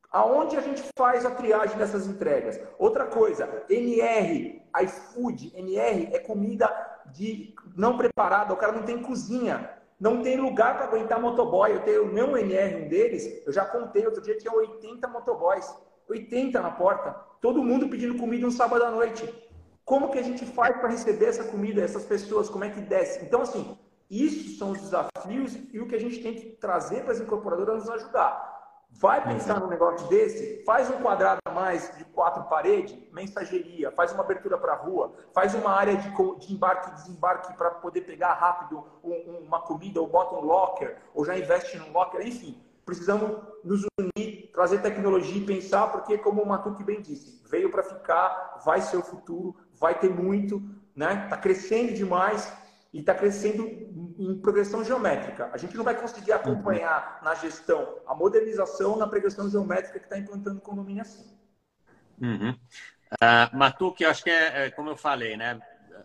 Aonde a gente faz a triagem dessas entregas? Outra coisa, NR, iFood, NR é comida de não preparada, o cara não tem cozinha não tem lugar para aguentar motoboy. Eu tenho o meu NR, um deles, eu já contei, outro dia tinha 80 motoboys. 80 na porta. Todo mundo pedindo comida um sábado à noite. Como que a gente faz para receber essa comida, essas pessoas? Como é que desce? Então, assim, isso são os desafios e o que a gente tem que trazer para as incorporadoras nos ajudar. Vai pensar num negócio desse? Faz um quadrado a mais de quatro paredes, mensageria, faz uma abertura para a rua, faz uma área de, de embarque e desembarque para poder pegar rápido um, uma comida, ou bota um locker, ou já investe num locker, enfim. Precisamos nos unir, trazer tecnologia e pensar, porque, como o Matuque bem disse, veio para ficar, vai ser o futuro, vai ter muito, né? Está crescendo demais e está crescendo em progressão geométrica. A gente não vai conseguir acompanhar uhum. na gestão a modernização na progressão geométrica que está implantando o condomínio assim. Uhum. Uh, Matuque, eu acho que é, é, como eu falei, né?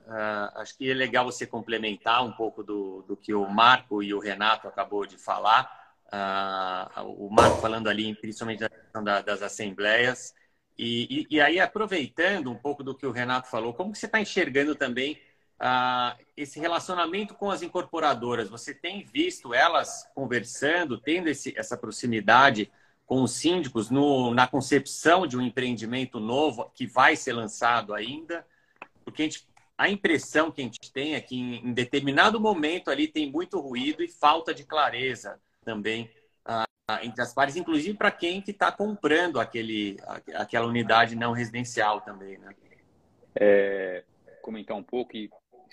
Uh, acho que é legal você complementar um pouco do, do que o Marco e o Renato acabou de falar. Uh, o Marco falando ali, principalmente da, das assembleias. E, e, e, aí, aproveitando um pouco do que o Renato falou, como que você está enxergando também ah, esse relacionamento com as incorporadoras? Você tem visto elas conversando, tendo esse, essa proximidade com os síndicos no, na concepção de um empreendimento novo que vai ser lançado ainda? Porque a, gente, a impressão que a gente tem é que em, em determinado momento ali tem muito ruído e falta de clareza também ah, entre as partes, inclusive para quem que está comprando aquele, aquela unidade não residencial também, né? É, comentar um pouco e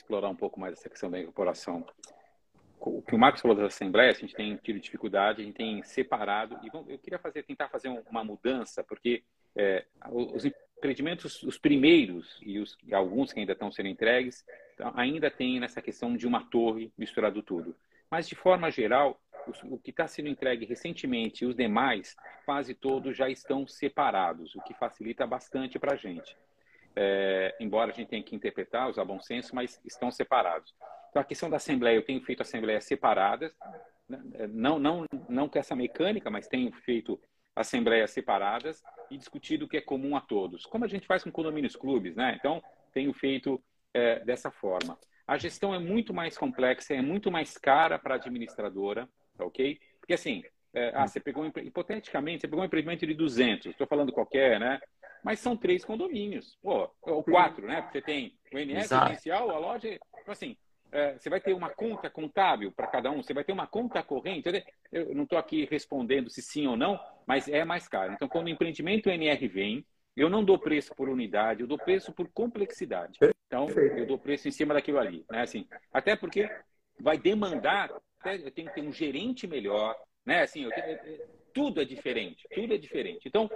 explorar um pouco mais essa questão da incorporação. O que o Marcos falou das assembleias, a gente tem tido dificuldade, a gente tem separado. E eu queria fazer, tentar fazer uma mudança, porque é, os empreendimentos, os primeiros e, os, e alguns que ainda estão sendo entregues, então, ainda tem nessa questão de uma torre misturado tudo. Mas, de forma geral, o que está sendo entregue recentemente e os demais, quase todos já estão separados, o que facilita bastante para a gente é, embora a gente tenha que interpretar, usar bom senso, mas estão separados. Então, a questão da Assembleia, eu tenho feito assembleias separadas, né? não, não, não com essa mecânica, mas tenho feito assembleias separadas e discutido o que é comum a todos, como a gente faz com condomínios clubes, né? Então, tenho feito é, dessa forma. A gestão é muito mais complexa, é muito mais cara para a administradora, ok? Porque assim, é, ah, você pegou, hipoteticamente, você pegou um empreendimento de 200, estou falando qualquer, né? Mas são três condomínios. Pô, ou quatro, né? Porque você tem o NS inicial, a loja. Então, assim, é, você vai ter uma conta contábil para cada um, você vai ter uma conta corrente. Eu não estou aqui respondendo se sim ou não, mas é mais caro. Então, quando o empreendimento NR vem, eu não dou preço por unidade, eu dou preço por complexidade. Então, eu dou preço em cima daquilo ali. Né? Assim, até porque vai demandar, eu tenho que ter um gerente melhor, né? Assim, tenho, tudo é diferente, tudo é diferente. Então,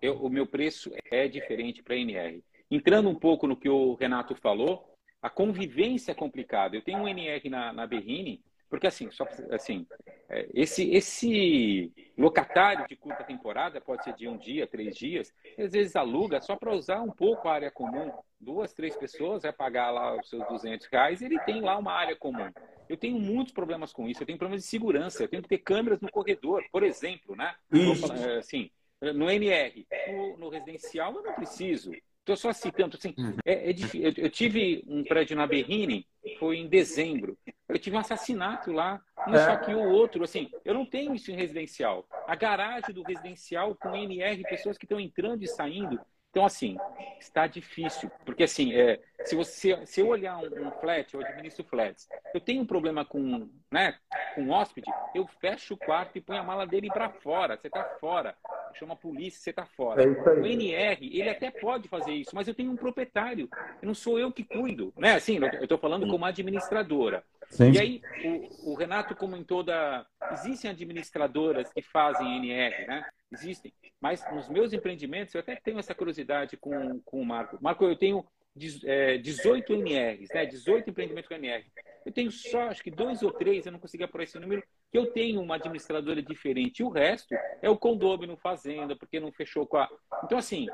eu, o meu preço é diferente para a NR. Entrando um pouco no que o Renato falou, a convivência é complicada. Eu tenho um NR na, na Berrine, porque assim, só, assim é, esse, esse locatário de curta temporada pode ser de um dia, três dias, às vezes aluga só para usar um pouco a área comum. Duas, três pessoas vai pagar lá os seus 200 reais e ele tem lá uma área comum. Eu tenho muitos problemas com isso. Eu tenho problemas de segurança. Eu tenho que ter câmeras no corredor, por exemplo, né? É, assim, no NR. No, no residencial eu não preciso. Estou só citando, assim, uhum. é, é eu, eu, tive um prédio na Berrine, foi em dezembro. Eu tive um assassinato lá, um é. saqueou o outro. Assim, eu não tenho isso em residencial. A garagem do residencial com NR, pessoas que estão entrando e saindo. Então, assim, está difícil. Porque, assim, é, se, você, se eu olhar um, um, flat, eu administro flats, eu tenho um problema com, né, com um hóspede, eu fecho o quarto e ponho a mala dele para fora. Você está fora chama a polícia, você está fora. É o NR, ele até pode fazer isso, mas eu tenho um proprietário, não sou eu que cuido. Né? Assim, eu estou falando como administradora. Sim. E aí, o, o, Renato comentou da. Existem administradoras que fazem NR, né? Existem. Mas nos meus empreendimentos, eu até tenho essa curiosidade com, com o Marco. Marco, eu tenho 18 é, NRs, né? 18 empreendimentos com NR. Eu tenho só, acho que dois ou três, eu não consegui apurar esse número, que eu tenho uma administradora diferente e o resto é o condômino fazenda, porque não fechou com a. Então, assim,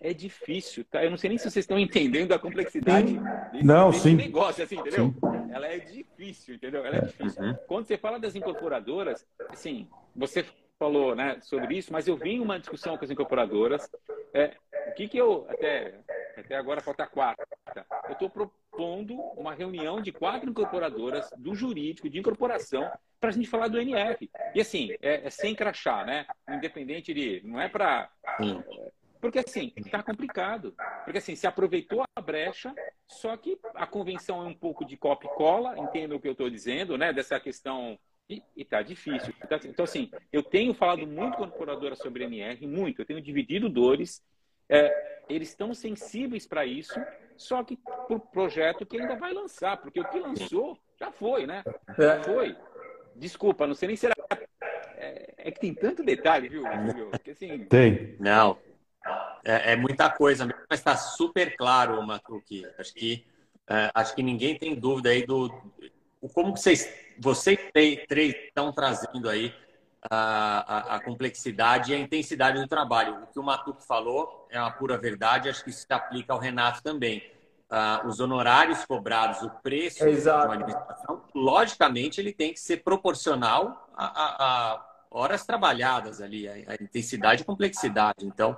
é difícil, tá? Eu não sei nem se vocês estão entendendo a complexidade desse, não, desse sim. negócio, assim, entendeu? Sim. Ela é difícil, entendeu? Ela é difícil. Uhum. Quando você fala das incorporadoras, assim, você falou né, sobre isso, mas eu vi uma discussão com as incorporadoras. É, o que, que eu. Até, até agora falta quatro. Eu estou propondo uma reunião de quatro incorporadoras do jurídico, de incorporação, para a gente falar do NF. E assim, é, é, sem crachá, né? Independente de. Não é para. Porque assim, está complicado. Porque assim, se aproveitou a brecha, só que a convenção é um pouco de copia e cola, entendo o que eu estou dizendo, né? Dessa questão e, está difícil. Então, assim, eu tenho falado muito com a incorporadora sobre NR, muito. Eu tenho dividido dores. É, eles estão sensíveis para isso, só que para o projeto que ainda vai lançar, porque o que lançou já foi, né? Já foi. Desculpa, não sei nem se era. É, é que tem tanto detalhe, viu, assim... Tem. Não. É, é, muita coisa mesmo, mas está super claro, Matuki. Acho que, é, acho que ninguém tem dúvida aí do. Como vocês, vocês três estão trazendo aí a, a, a, complexidade e a intensidade do trabalho. O que o Matuque falou é uma pura verdade, acho que isso se aplica ao Renato também. Uh, os honorários cobrados, o preço Exato. de uma administração, logicamente ele tem que ser proporcional a, a, horas trabalhadas ali, a, intensidade e complexidade. Então,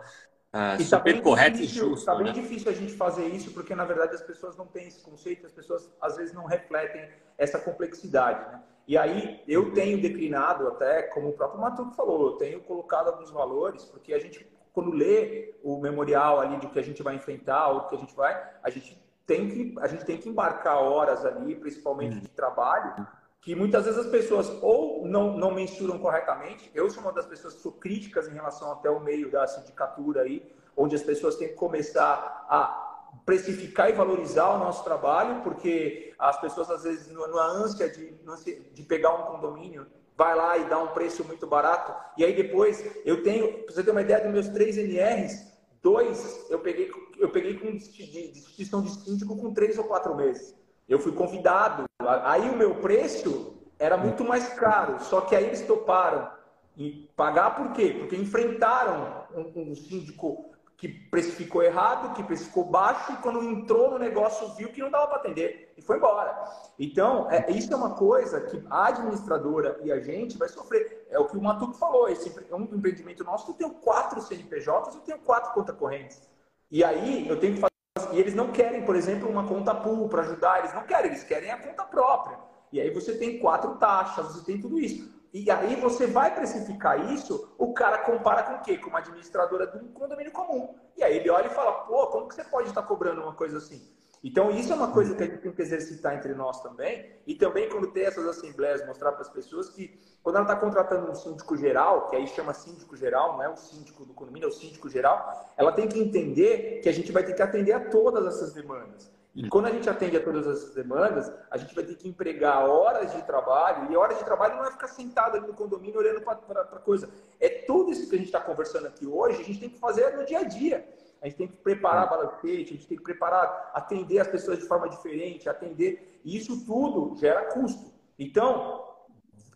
uh, e super tá correto difícil, e justo. Está bem né? difícil a gente fazer isso, porque na verdade as pessoas não têm esse conceito, as pessoas às vezes não refletem essa complexidade. Né? E aí eu tenho declinado até, como o próprio Matuto falou, eu tenho colocado alguns valores, porque a gente, quando lê o memorial ali do que a gente vai enfrentar, ou do que a gente vai, a gente tem que, a gente tem que embarcar horas ali, principalmente de trabalho, que muitas vezes as pessoas ou não, não mensuram corretamente. Eu sou uma das pessoas que sou críticas em relação até o meio da sindicatura aí, onde as pessoas têm que começar a precificar e valorizar o nosso trabalho, porque as pessoas, às vezes, numa ânsia de, de pegar um condomínio, vai lá e dá um preço muito barato. E aí depois, eu tenho, você ter uma ideia dos meus três NRs, dois eu peguei, eu peguei com distinção de síndico com três ou quatro meses. Eu fui convidado. Aí o meu preço era muito mais caro, só que aí eles toparam e pagar por quê? Porque enfrentaram um, um síndico que precificou errado, que precificou baixo, e quando entrou no negócio viu que não dava para atender e foi embora. Então, é, isso é uma coisa que a administradora e a gente vai sofrer. É o que o Matuto falou, esse é um empreendimento nosso, eu tenho quatro CNPJs, eu tenho quatro contas correntes. E aí eu tenho que fazer. E eles não querem, por exemplo, uma conta pool para ajudar, eles não querem, eles querem a conta própria. E aí você tem quatro taxas, você tem tudo isso. E aí você vai precificar isso, o cara compara com o quê? Com uma administradora de um condomínio comum. E aí ele olha e fala, pô, como que você pode estar cobrando uma coisa assim? Então isso é uma coisa que a gente tem que exercitar entre nós também. E também quando tem essas assembleias, mostrar para as pessoas que quando ela está contratando um síndico geral, que aí chama síndico geral, não é o síndico do condomínio, é o síndico geral, ela tem que entender que a gente vai ter que atender a todas essas demandas. E quando a gente atende a todas essas demandas, a gente vai ter que empregar horas de trabalho, e horas de trabalho não é ficar sentado ali no condomínio olhando para a coisa. É tudo isso que a gente está conversando aqui hoje, a gente tem que fazer no dia a dia. A gente tem que preparar balancete, a gente tem que preparar, atender as pessoas de forma diferente, atender. E isso tudo gera custo. Então,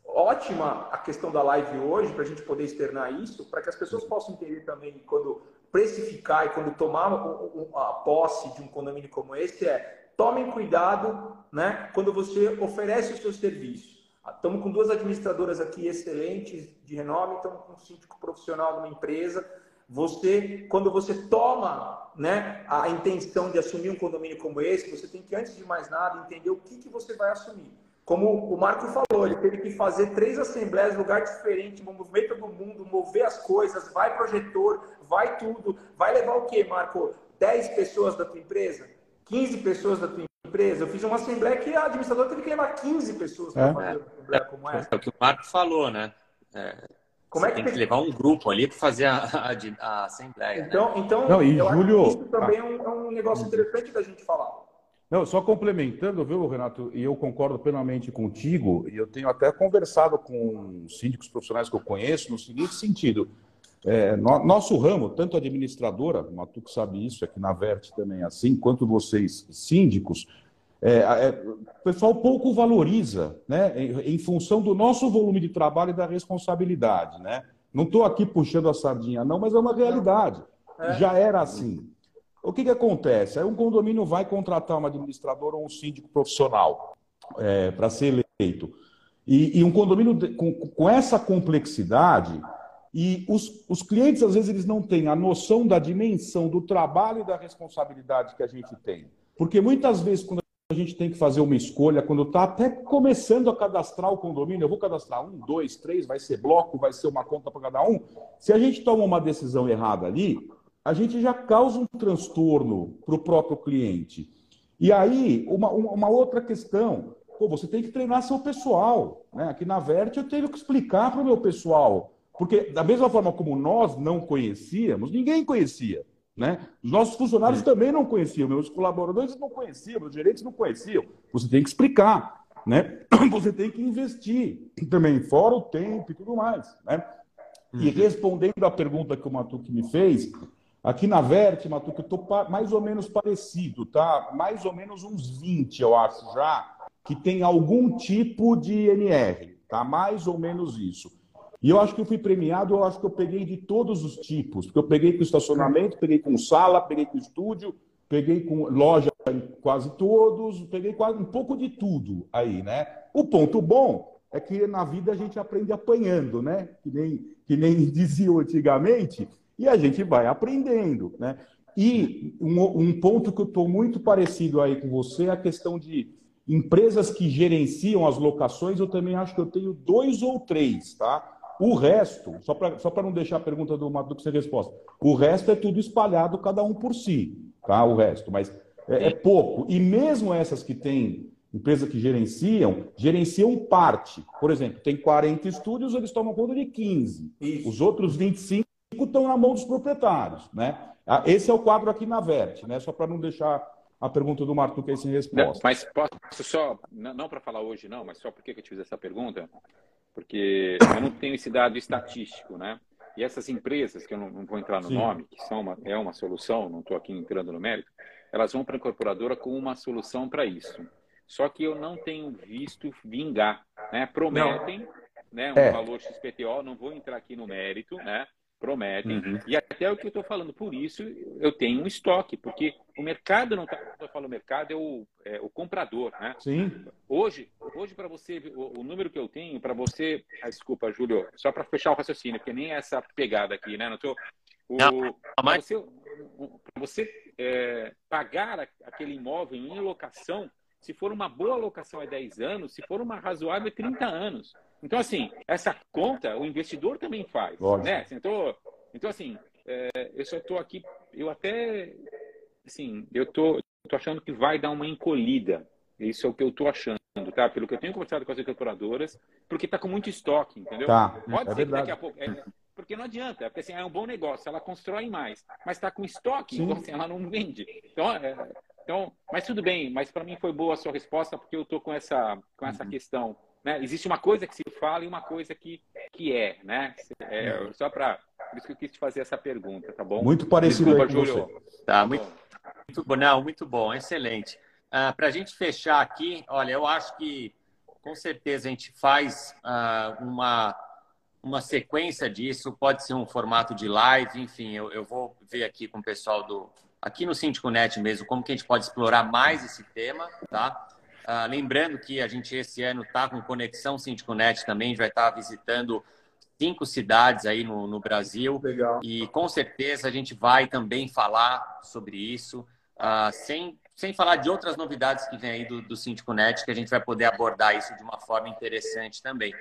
ótima a questão da live hoje, para a gente poder externar isso, para que as pessoas possam entender também quando precificar e quando tomar a posse de um condomínio como esse é tomem cuidado né, quando você oferece o seu serviço. Estamos com duas administradoras aqui excelentes de renome, estamos com um síndico profissional de uma empresa. Você, quando você toma né, a intenção de assumir um condomínio como esse, você tem que, antes de mais nada, entender o que, que você vai assumir. Como o Marco falou, ele teve que fazer três assembleias, lugar diferente, mover todo mundo, mover as coisas, vai projetor, vai tudo. Vai levar o quê, Marco? 10 pessoas da tua empresa? 15 pessoas da tua empresa? Eu fiz uma assembleia que a administradora teve que levar 15 pessoas para é. fazer uma assembleia como essa. É o que o Marco falou, né? É, como é que tem que levar um grupo ali para fazer a, a, a, assembleia. Então, né? então Não, e Júlio... isso também é um, é um negócio interessante da gente falar. Não, só complementando, viu, Renato, e eu concordo plenamente contigo, e eu tenho até conversado com síndicos profissionais que eu conheço no seguinte sentido. É, no, nosso ramo, tanto administradora, o Matuco sabe isso, aqui na Verte também é assim, quanto vocês síndicos, é, é, o pessoal pouco valoriza, né? Em, em, função do nosso volume de trabalho e da responsabilidade, né? Não estou aqui puxando a sardinha, não, mas é uma realidade. É. Já era assim. O que, que acontece? Aí um condomínio vai contratar um administrador ou um síndico profissional é, para ser eleito. E, e um condomínio de, com, com, essa complexidade, e os, os clientes, às vezes, eles não têm a noção da dimensão do trabalho e da responsabilidade que a gente tem. Porque muitas vezes, quando a gente tem que fazer uma escolha, quando está até começando a cadastrar o condomínio, eu vou cadastrar um, dois, três, vai ser bloco, vai ser uma conta para cada um. Se a gente toma uma decisão errada ali, a gente já causa um transtorno para o próprio cliente. E aí, uma, uma outra questão, pô, você tem que treinar seu pessoal. Né? Aqui na Verte eu tenho que explicar para o meu pessoal. Porque, da mesma forma como nós não conhecíamos, ninguém conhecia. Né? Os nossos funcionários também não conheciam, meus colaboradores não conheciam, meus gerentes não conheciam. Você tem que explicar, né? Você tem que investir também, fora o tempo e tudo mais. Né? Uhum. E respondendo à pergunta que o Matuque me fez, aqui na Verte, Matuque, eu estou mais ou menos parecido, tá? Mais ou menos uns 20, eu acho já, que tem algum tipo de NR, tá? Mais ou menos isso. E eu acho que eu fui premiado, eu acho que eu peguei de todos os tipos, porque eu peguei com estacionamento, peguei com sala, peguei com estúdio, peguei com loja em quase todos, peguei quase um pouco de tudo aí, né? O ponto bom é que na vida a gente aprende apanhando, né? Que nem, que nem diziam antigamente, e a gente vai aprendendo, né? E um, um ponto que eu estou muito parecido aí com você é a questão de empresas que gerenciam as locações, eu também acho que eu tenho dois ou três, tá? O resto, só para só não deixar a pergunta do Matuque sem resposta, o resto é tudo espalhado, cada um por si, tá? O resto, mas é, é pouco. E mesmo essas que têm empresas que gerenciam, gerenciam parte. Por exemplo, tem 40 estúdios, eles tomam conta de 15. Isso. Os outros 25 estão na mão dos proprietários, né? Ah, esse é o quadro aqui na Verte, né? Só para não deixar a pergunta do Martuque aí sem resposta. mas posso só, não, não para falar hoje não, mas só porque eu te fiz essa pergunta, porque eu não tenho esse dado estatístico, né? E essas empresas, que eu não, não vou entrar no Sim. nome, que são uma, é uma solução, não estou aqui entrando no mérito, elas vão para a incorporadora com uma solução para isso. Só que eu não tenho visto vingar. Né? Prometem né, um é. valor XPTO, não vou entrar aqui no mérito, né? Prometem. Uhum. E até o que eu estou falando, por isso eu tenho um estoque, porque o mercado não está. Quando eu falo mercado, é o, é o comprador. Né? Sim. Hoje, hoje para você, o, o, número que eu tenho, para você. Ah, desculpa, Júlio, só para fechar o raciocínio, porque nem é essa pegada aqui, né? Não tô, para você, você é, pagar aquele imóvel em locação, se for uma boa locação é 10 anos, se for uma razoável é 30 anos. Então, assim, essa conta o investidor também faz. Né? Então, então, assim, é, eu só estou aqui, eu até, assim, eu tô, tô achando que vai dar uma encolhida. Isso é o que eu estou achando, tá? Pelo que eu tenho conversado com as incorporadoras, porque está com muito estoque, entendeu? Tá, Pode é ser verdade. que daqui a pouco... É, porque não adianta, porque assim, é um bom negócio, ela constrói mais, mas está com estoque, Sim. então assim, ela não vende. Então, é, então, mas tudo bem, mas para mim foi boa a sua resposta, porque eu estou com essa, com essa uhum. questão né? Existe uma coisa que se fala e uma coisa que, que é, né? É, só para por isso que eu quis te fazer essa pergunta, tá bom? Muito parecido Desculpa, com Júlio. Você. Tá, muito, muito bom, não, muito bom, excelente. Uh, ah, para a gente fechar aqui, olha, eu acho que com certeza a gente faz uh, uma, uma sequência disso, pode ser um formato de live, enfim, eu, eu vou ver aqui com o pessoal do aqui no Síndico Net mesmo, como que a gente pode explorar mais esse tema, tá? Ah, lembrando que a gente esse ano está com conexão Síndico.net também, a gente vai estar tá visitando cinco cidades aí no, no Brasil. Legal. E com certeza a gente vai também falar sobre isso, uh, sem, sem falar de outras novidades que vem aí do, do Síndico.net, que a gente vai poder abordar isso de uma forma interessante também.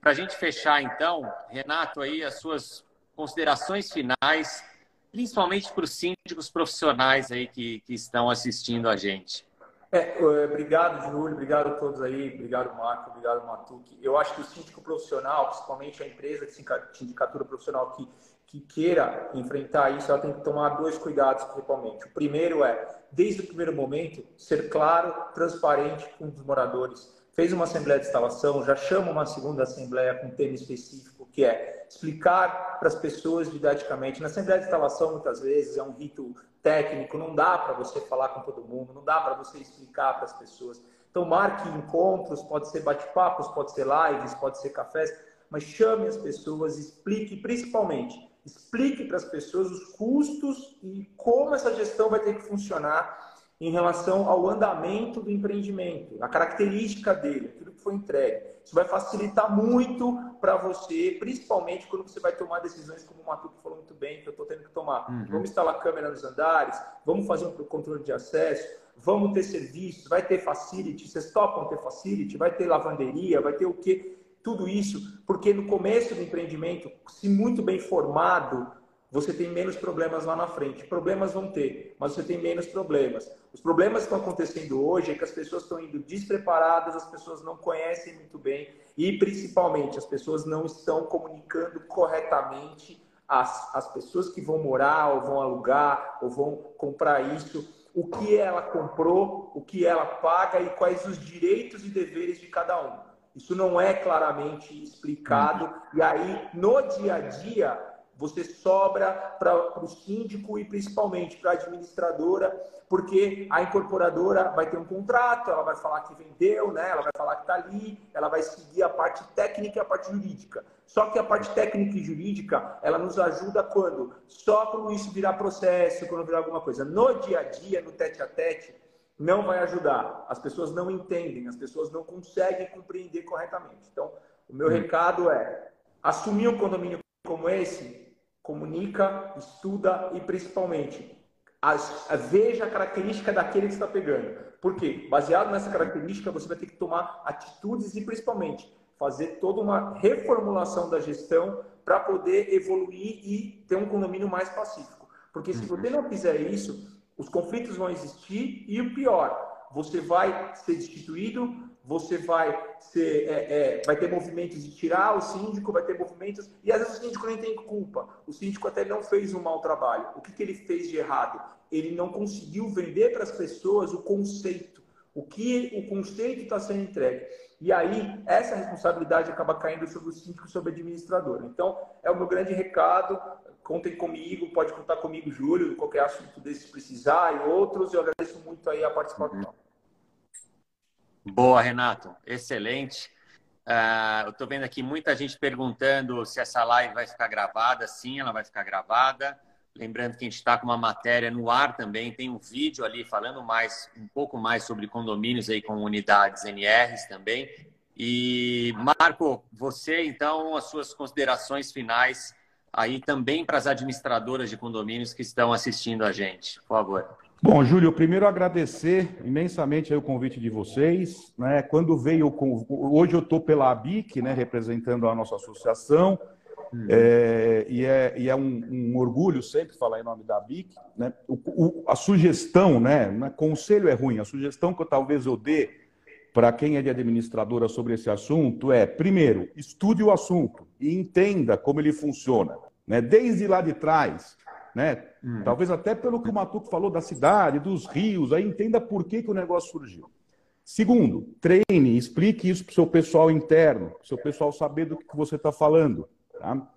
Para a gente fechar, então, Renato, aí as suas considerações finais, principalmente para os síndicos profissionais aí que, que estão assistindo a gente. É, é, obrigado, Júlio, obrigado a todos aí, obrigado, Marco, obrigado, Matuque. Eu acho que o síndico profissional, principalmente a empresa de sindicatura profissional que, que queira enfrentar isso, ela tem que tomar dois cuidados principalmente. O primeiro é, desde o primeiro momento, ser claro, transparente com os moradores. Fez uma assembleia de instalação, já chama uma segunda assembleia com tema específico, que é explicar para as pessoas didaticamente. Na Assembleia de Instalação, muitas vezes, é um rito técnico, não dá para você falar com todo mundo, não dá para você explicar para as pessoas. Então, marque encontros, pode ser bate-papos, pode ser lives, pode ser cafés, mas chame as pessoas, explique, principalmente, explique para as pessoas os custos e como essa gestão vai ter que funcionar em relação ao andamento do empreendimento, a característica dele, aquilo que foi entregue. Isso vai facilitar muito para você, principalmente quando você vai tomar decisões, como o Matuque falou muito bem, que eu estou tendo que tomar. Uhum. Vamos instalar câmera nos andares, vamos fazer um controle de acesso, vamos ter serviços, vai ter facility, vocês topam ter facility, vai ter lavanderia, vai ter o quê? Tudo isso, porque no começo do empreendimento, se muito bem formado, você tem menos problemas lá na frente. Problemas vão ter, mas você tem menos problemas. Os problemas que estão acontecendo hoje é que as pessoas estão indo despreparadas, as pessoas não conhecem muito bem e, principalmente, as pessoas não estão comunicando corretamente as, as pessoas que vão morar, ou vão alugar, ou vão comprar isso, o que ela comprou, o que ela paga e quais os direitos e deveres de cada um. Isso não é claramente explicado. E aí, no dia a dia, você sobra para o síndico e principalmente para a administradora, porque a incorporadora vai ter um contrato, ela vai falar que vendeu, né? ela vai falar que está ali, ela vai seguir a parte técnica e a parte jurídica. Só que a parte técnica e jurídica, ela nos ajuda quando? Só quando isso virar processo, quando virar alguma coisa. No dia a dia, no tete a tete, não vai ajudar. As pessoas não entendem, as pessoas não conseguem compreender corretamente. Então, o meu hum. recado é assumir um condomínio como esse comunica, estuda e principalmente as, veja a característica daquele que está pegando. Porque, baseado nessa característica, você vai ter que tomar atitudes e principalmente fazer toda uma reformulação da gestão para poder evoluir e ter um condomínio mais pacífico. Porque se você não fizer isso, os conflitos vão existir e o pior, você vai ser destituído, você vai ser, é, é, vai ter movimentos de tirar o síndico, vai ter movimentos e às vezes o síndico nem tem culpa. O síndico até não fez um mau trabalho. O que, que ele fez de errado? Ele não conseguiu vender para as pessoas o conceito, o que o conceito está sendo entregue. E aí essa responsabilidade acaba caindo sobre o síndico, sobre a administradora. Então é o meu grande recado. Contem comigo, pode contar comigo, Júlio, qualquer assunto desse precisar e outros. Eu agradeço muito aí a participação. Uhum. Boa, Renato. Excelente. Uh, eu estou vendo aqui muita gente perguntando se essa live vai ficar gravada. Sim, ela vai ficar gravada. Lembrando que a gente está com uma matéria no ar também, tem um vídeo ali falando mais, um pouco mais sobre condomínios aí com unidades NRs também. E Marco, você então as suas considerações finais aí também para as administradoras de condomínios que estão assistindo a gente, por favor. Bom, Júlio, primeiro agradecer imensamente o convite de vocês. Né? Quando veio, hoje eu estou pela ABIC, né, representando a nossa associação, uhum. é, e é, e é um, um, orgulho sempre falar em nome da ABIC. Né? O, o, a sugestão, né, é conselho é ruim, a sugestão que eu talvez eu dê para quem é de administradora sobre esse assunto é, primeiro, estude o assunto e entenda como ele funciona, né? desde lá de trás né? Hum. Talvez até pelo que o Matuco falou da cidade, dos rios, aí entenda por que, que o negócio surgiu. Segundo, treine, explique isso para o seu pessoal interno, para o seu pessoal saber do que, você está falando. Tá?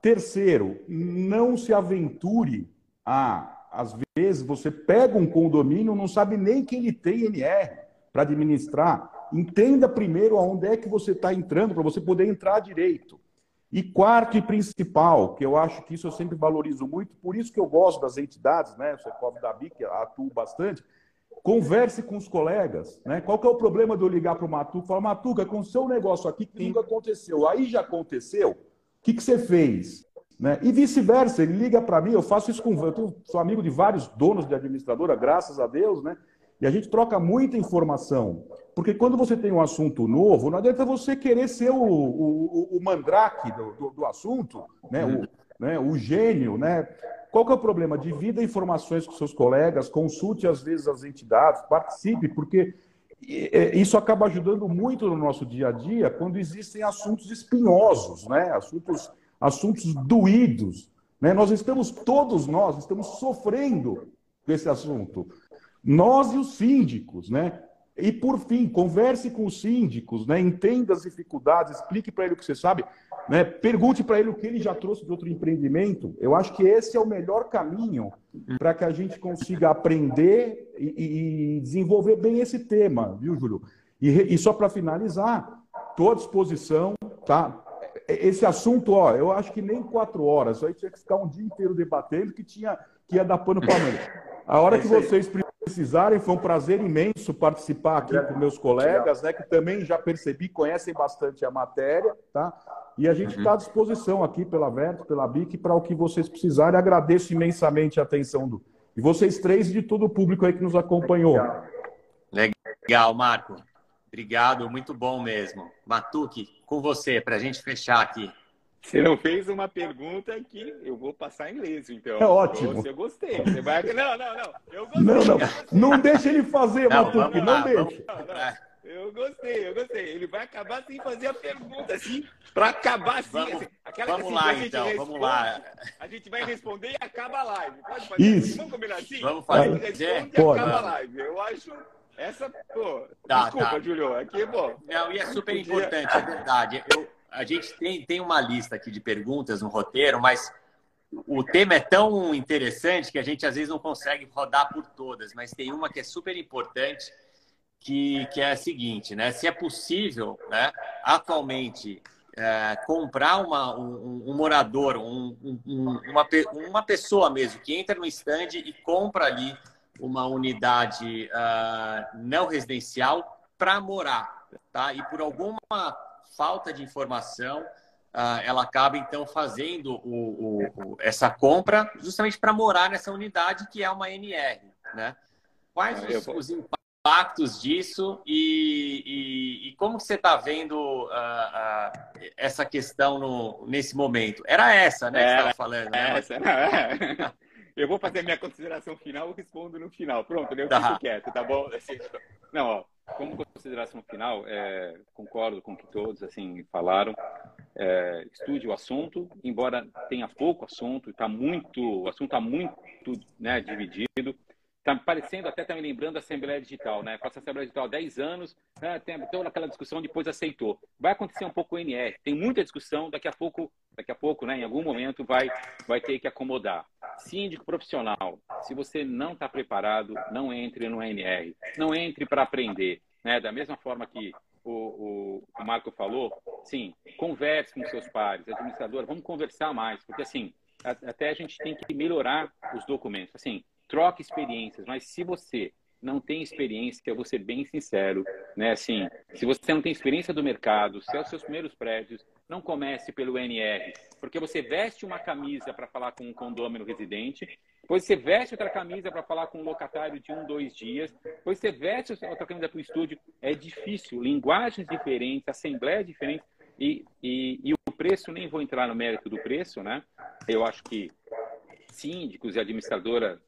Terceiro, não se aventure a, às vezes, você pega um condomínio, não sabe nem que ele tem NR para administrar. Entenda primeiro aonde é que você está entrando, para você poder entrar direito. E quarto e principal, que eu acho que isso eu sempre valorizo muito, por isso que eu gosto das entidades, né? O Secov da BIC atuo bastante. Converse com os colegas, né? Qual que é o problema de eu ligar para o Matuca e falar, Matuca, com o seu negócio aqui que nunca aconteceu, aí já aconteceu, o que, que você fez? Né? E vice-versa, ele liga para mim, eu faço isso com. Eu sou amigo de vários donos de administradora, graças a Deus, né? E a gente troca muita informação. Porque quando você tem um assunto novo, não adianta você querer ser o, o, o mandrake do, do, do, assunto, né? O, né? o gênio, né? Qual que é o problema? Divida informações com seus colegas, consulte às vezes as entidades, participe, porque isso acaba ajudando muito no nosso dia a dia quando existem assuntos espinhosos, né? assuntos, assuntos doídos. Né? Nós estamos, todos nós, estamos sofrendo com esse assunto. Nós e os síndicos, né? E, por fim, converse com os síndicos, né? entenda as dificuldades, explique para ele o que você sabe, né? pergunte para ele o que ele já trouxe de outro empreendimento. Eu acho que esse é o melhor caminho para que a gente consiga aprender e, e, desenvolver bem esse tema, viu, Júlio? E, e só para finalizar, estou à disposição, tá? Esse assunto, ó, eu acho que nem quatro horas, aí tinha que ficar um dia inteiro debatendo que tinha que ia dar pano para manga. A hora que vocês precisarem, foi um prazer imenso participar aqui com meus colegas, né, que também já percebi, conhecem bastante a matéria, tá? E a gente está uhum. à disposição aqui pela Verto, pela BIC, para o que vocês precisarem. Agradeço imensamente a atenção do, de vocês três e de todo o público aí que nos acompanhou. Legal, Marco. Obrigado, muito bom mesmo. Matuque, com você, para a gente fechar aqui. Você não fez uma pergunta que eu vou passar em inglês, então. É ótimo. Você gostei. Você vai... Não, não, não. Eu gostei. Não, não. Não deixa ele fazer, não, Matuque, não deixa. Não, não. Eu gostei, eu gostei. Ele vai acabar sem fazer a pergunta, assim, para acabar assim. Vamos, assim, aquela vamos assim, lá, então, responde, vamos lá. A gente vai responder e acaba a live. Pode fazer? Isso. Vamos combinar assim? Vamos fazer. Responde e acaba a live. Eu acho essa, pô, tá, desculpa, tá. Julio, aqui, pô. Não, e é super importante, é verdade. Eu, a gente tem, tem uma lista aqui de perguntas no roteiro, mas o tema é tão interessante que a gente às vezes não consegue rodar por todas, mas tem uma que é super importante, que, que é a seguinte, né? Se é possível, né, atualmente, é, comprar uma, um, um morador, um, um, uma, uma pessoa mesmo, que entra no stand e compra ali uma unidade uh, não residencial para morar, tá? E por alguma falta de informação, uh, ela acaba então fazendo o, o, essa compra justamente para morar nessa unidade que é uma NR, né? Quais ah, os, os, impactos disso e, e, e como você está vendo uh, essa questão no, nesse momento? Era essa, né? É, que você estava falando. Né? Essa, não, é. Eu vou fazer minha consideração final e respondo no final. Pronto, eu tá. fico quieto, tá bom? Assim, não, ó, como consideração final, é, concordo com o que todos assim falaram. É, estude o assunto, embora tenha pouco assunto, está muito, o assunto está muito né, dividido. Está parecendo, até está me lembrando a Assembleia Digital, né? Faço a Assembleia Digital há 10 anos, né? tem toda aquela discussão, depois aceitou. Vai acontecer um pouco o NR, tem muita discussão, daqui a pouco, daqui a pouco, né? Em algum momento vai, vai ter que acomodar. Síndico profissional, se você não está preparado, não entre no NR, não entre para aprender, né? Da mesma forma que o, o, o Marco falou, sim, converse com seus pares, administrador, vamos conversar mais, porque assim, até a gente tem que melhorar os documentos. Assim, troca experiências, mas se você não tem experiência, eu vou ser bem sincero, né? Assim, se você não tem experiência do mercado, se é os seus primeiros prédios, não comece pelo NR, porque você veste uma camisa para falar com um condômino residente, depois você veste outra camisa para falar com um locatário de um, dois dias, depois você veste outra camisa para o estúdio. É difícil, linguagens diferentes, assembleia diferente e, e, e o preço, nem vou entrar no mérito do preço, né? Eu acho que síndicos e administradora,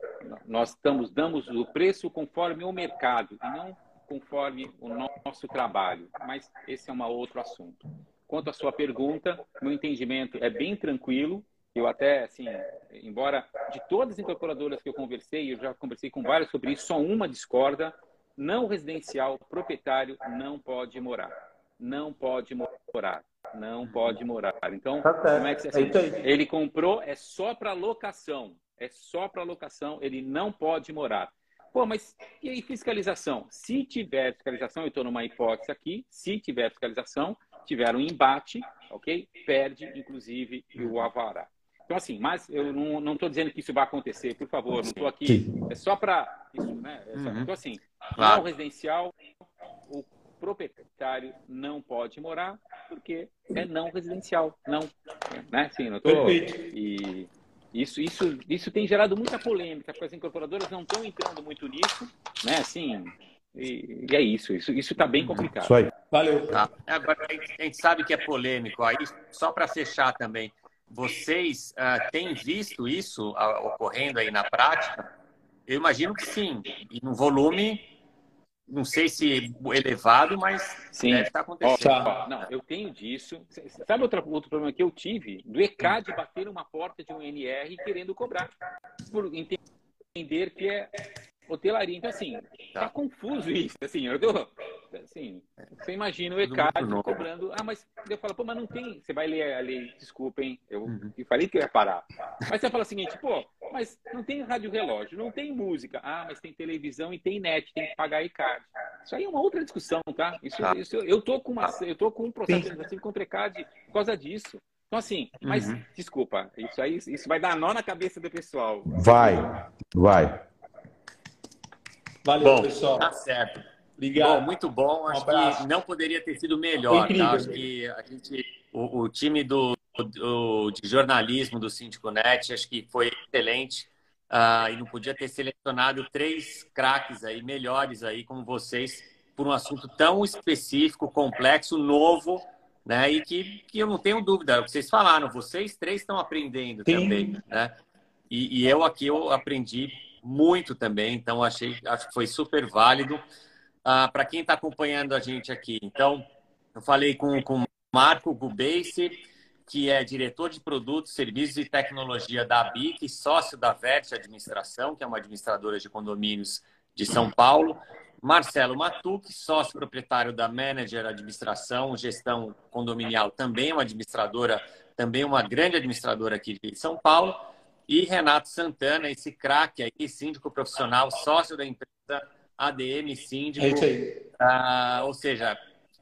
nós estamos, damos o preço conforme o mercado e não conforme o nosso trabalho. Mas esse é um outro assunto. Quanto à sua pergunta, meu entendimento é bem tranquilo. Eu até, assim, embora de todas as incorporadoras que eu conversei, eu já conversei com várias sobre isso, só uma discorda. Não residencial, proprietário não pode morar. Não pode morar não pode morar. Então, tá como é que assim, é ele comprou é só para locação, é só para locação, ele não pode morar. Pô, mas e aí fiscalização? Se tiver fiscalização, eu estou numa hipótese aqui, se tiver fiscalização, tiver um embate, ok? Perde, inclusive, o avará. Então, assim, mas eu não estou dizendo que isso vai acontecer, por favor, não estou aqui. É só para isso, né? É só, uhum. Então, assim, claro. não residencial, o proprietário não pode morar porque é não residencial. Não. Né? Sim, não tô... E isso, isso, isso tem gerado muita polêmica, porque as incorporadoras não estão entrando muito nisso, né? Assim, e, e é isso, isso isso está bem complicado. Isso aí. Valeu. Tá. Agora, a gente sabe que é polêmico. Aí, só para fechar também, vocês uh, têm visto isso uh, ocorrendo aí na prática? Eu imagino que sim, e no volume não sei se elevado, mas Sim. deve estar acontecendo. Ó, não, eu tenho disso. Sabe outro, outro problema que eu tive? Do ECAD bater uma porta de um NR querendo cobrar. Por entender que é hotelaria. Então, assim, tá, tá confuso isso. Assim, eu tô, assim, você imagina o ECAD cobrando. Ah, mas eu falo, pô, mas não tem. Você vai ler a lei, desculpa, hein? Eu uhum. falei que eu ia parar. Mas você fala o seguinte, pô, mas não tem rádio relógio, não tem música. Ah, mas tem televisão e tem net, tem que pagar ECAD. Isso aí é uma outra discussão, tá? Isso, tá. isso eu tô com uma, eu tô com um processo administrativo contra ECAD por causa disso. Então, assim, mas uhum. desculpa, isso aí isso vai dar nó na cabeça do pessoal. Vai, vai. Valeu, bom, pessoal. Tá certo. Obrigado. Bom, muito bom. Acho um que não poderia ter sido melhor. Tá? Incrível, tá? Acho que a gente, o, o time do, de jornalismo do Síndico Net, acho que foi excelente. Uh, e não podia ter selecionado três craques aí, melhores aí, como vocês, por um assunto tão específico, complexo, novo, né? E que, que eu não tenho dúvida, é o que vocês falaram, vocês três estão aprendendo Sim. também, né? E, e, eu aqui eu aprendi muito também, então achei, acho que foi super válido. Ah, Para quem está acompanhando a gente aqui, então, eu falei com, com o Marco Gubeisse, que é diretor de produtos, serviços e tecnologia da BIC, sócio da Verte Administração, que é uma administradora de condomínios de São Paulo. Marcelo Matuque, sócio proprietário da Manager Administração, Gestão Condominial, também uma administradora, também uma grande administradora aqui de São Paulo. E Renato Santana, esse craque aí, síndico profissional, sócio da empresa ADM Síndico. É isso aí. Ah, ou seja,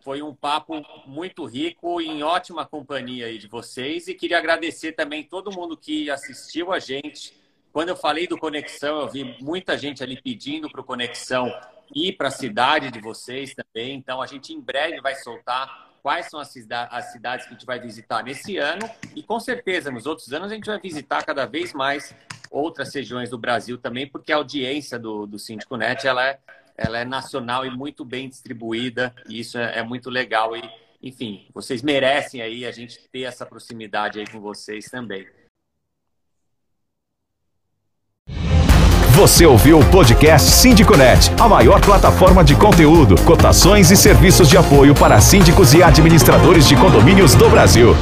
foi um papo muito rico em ótima companhia aí de vocês e queria agradecer também todo mundo que assistiu a gente. Quando eu falei do Conexão, eu vi muita gente ali pedindo para o Conexão ir para a cidade de vocês também. Então, a gente em breve vai soltar quais são as, cidades que a gente vai visitar nesse ano. E com certeza, nos outros anos, a gente vai visitar cada vez mais outras regiões do Brasil também, porque a audiência do, do Síndico Net ela é, ela é nacional e muito bem distribuída. E isso é, é muito legal. E, enfim, vocês merecem aí a gente ter essa proximidade aí com vocês também. Você ouviu o podcast SíndicoNet, a maior plataforma de conteúdo, cotações e serviços de apoio para síndicos e administradores de condomínios do Brasil.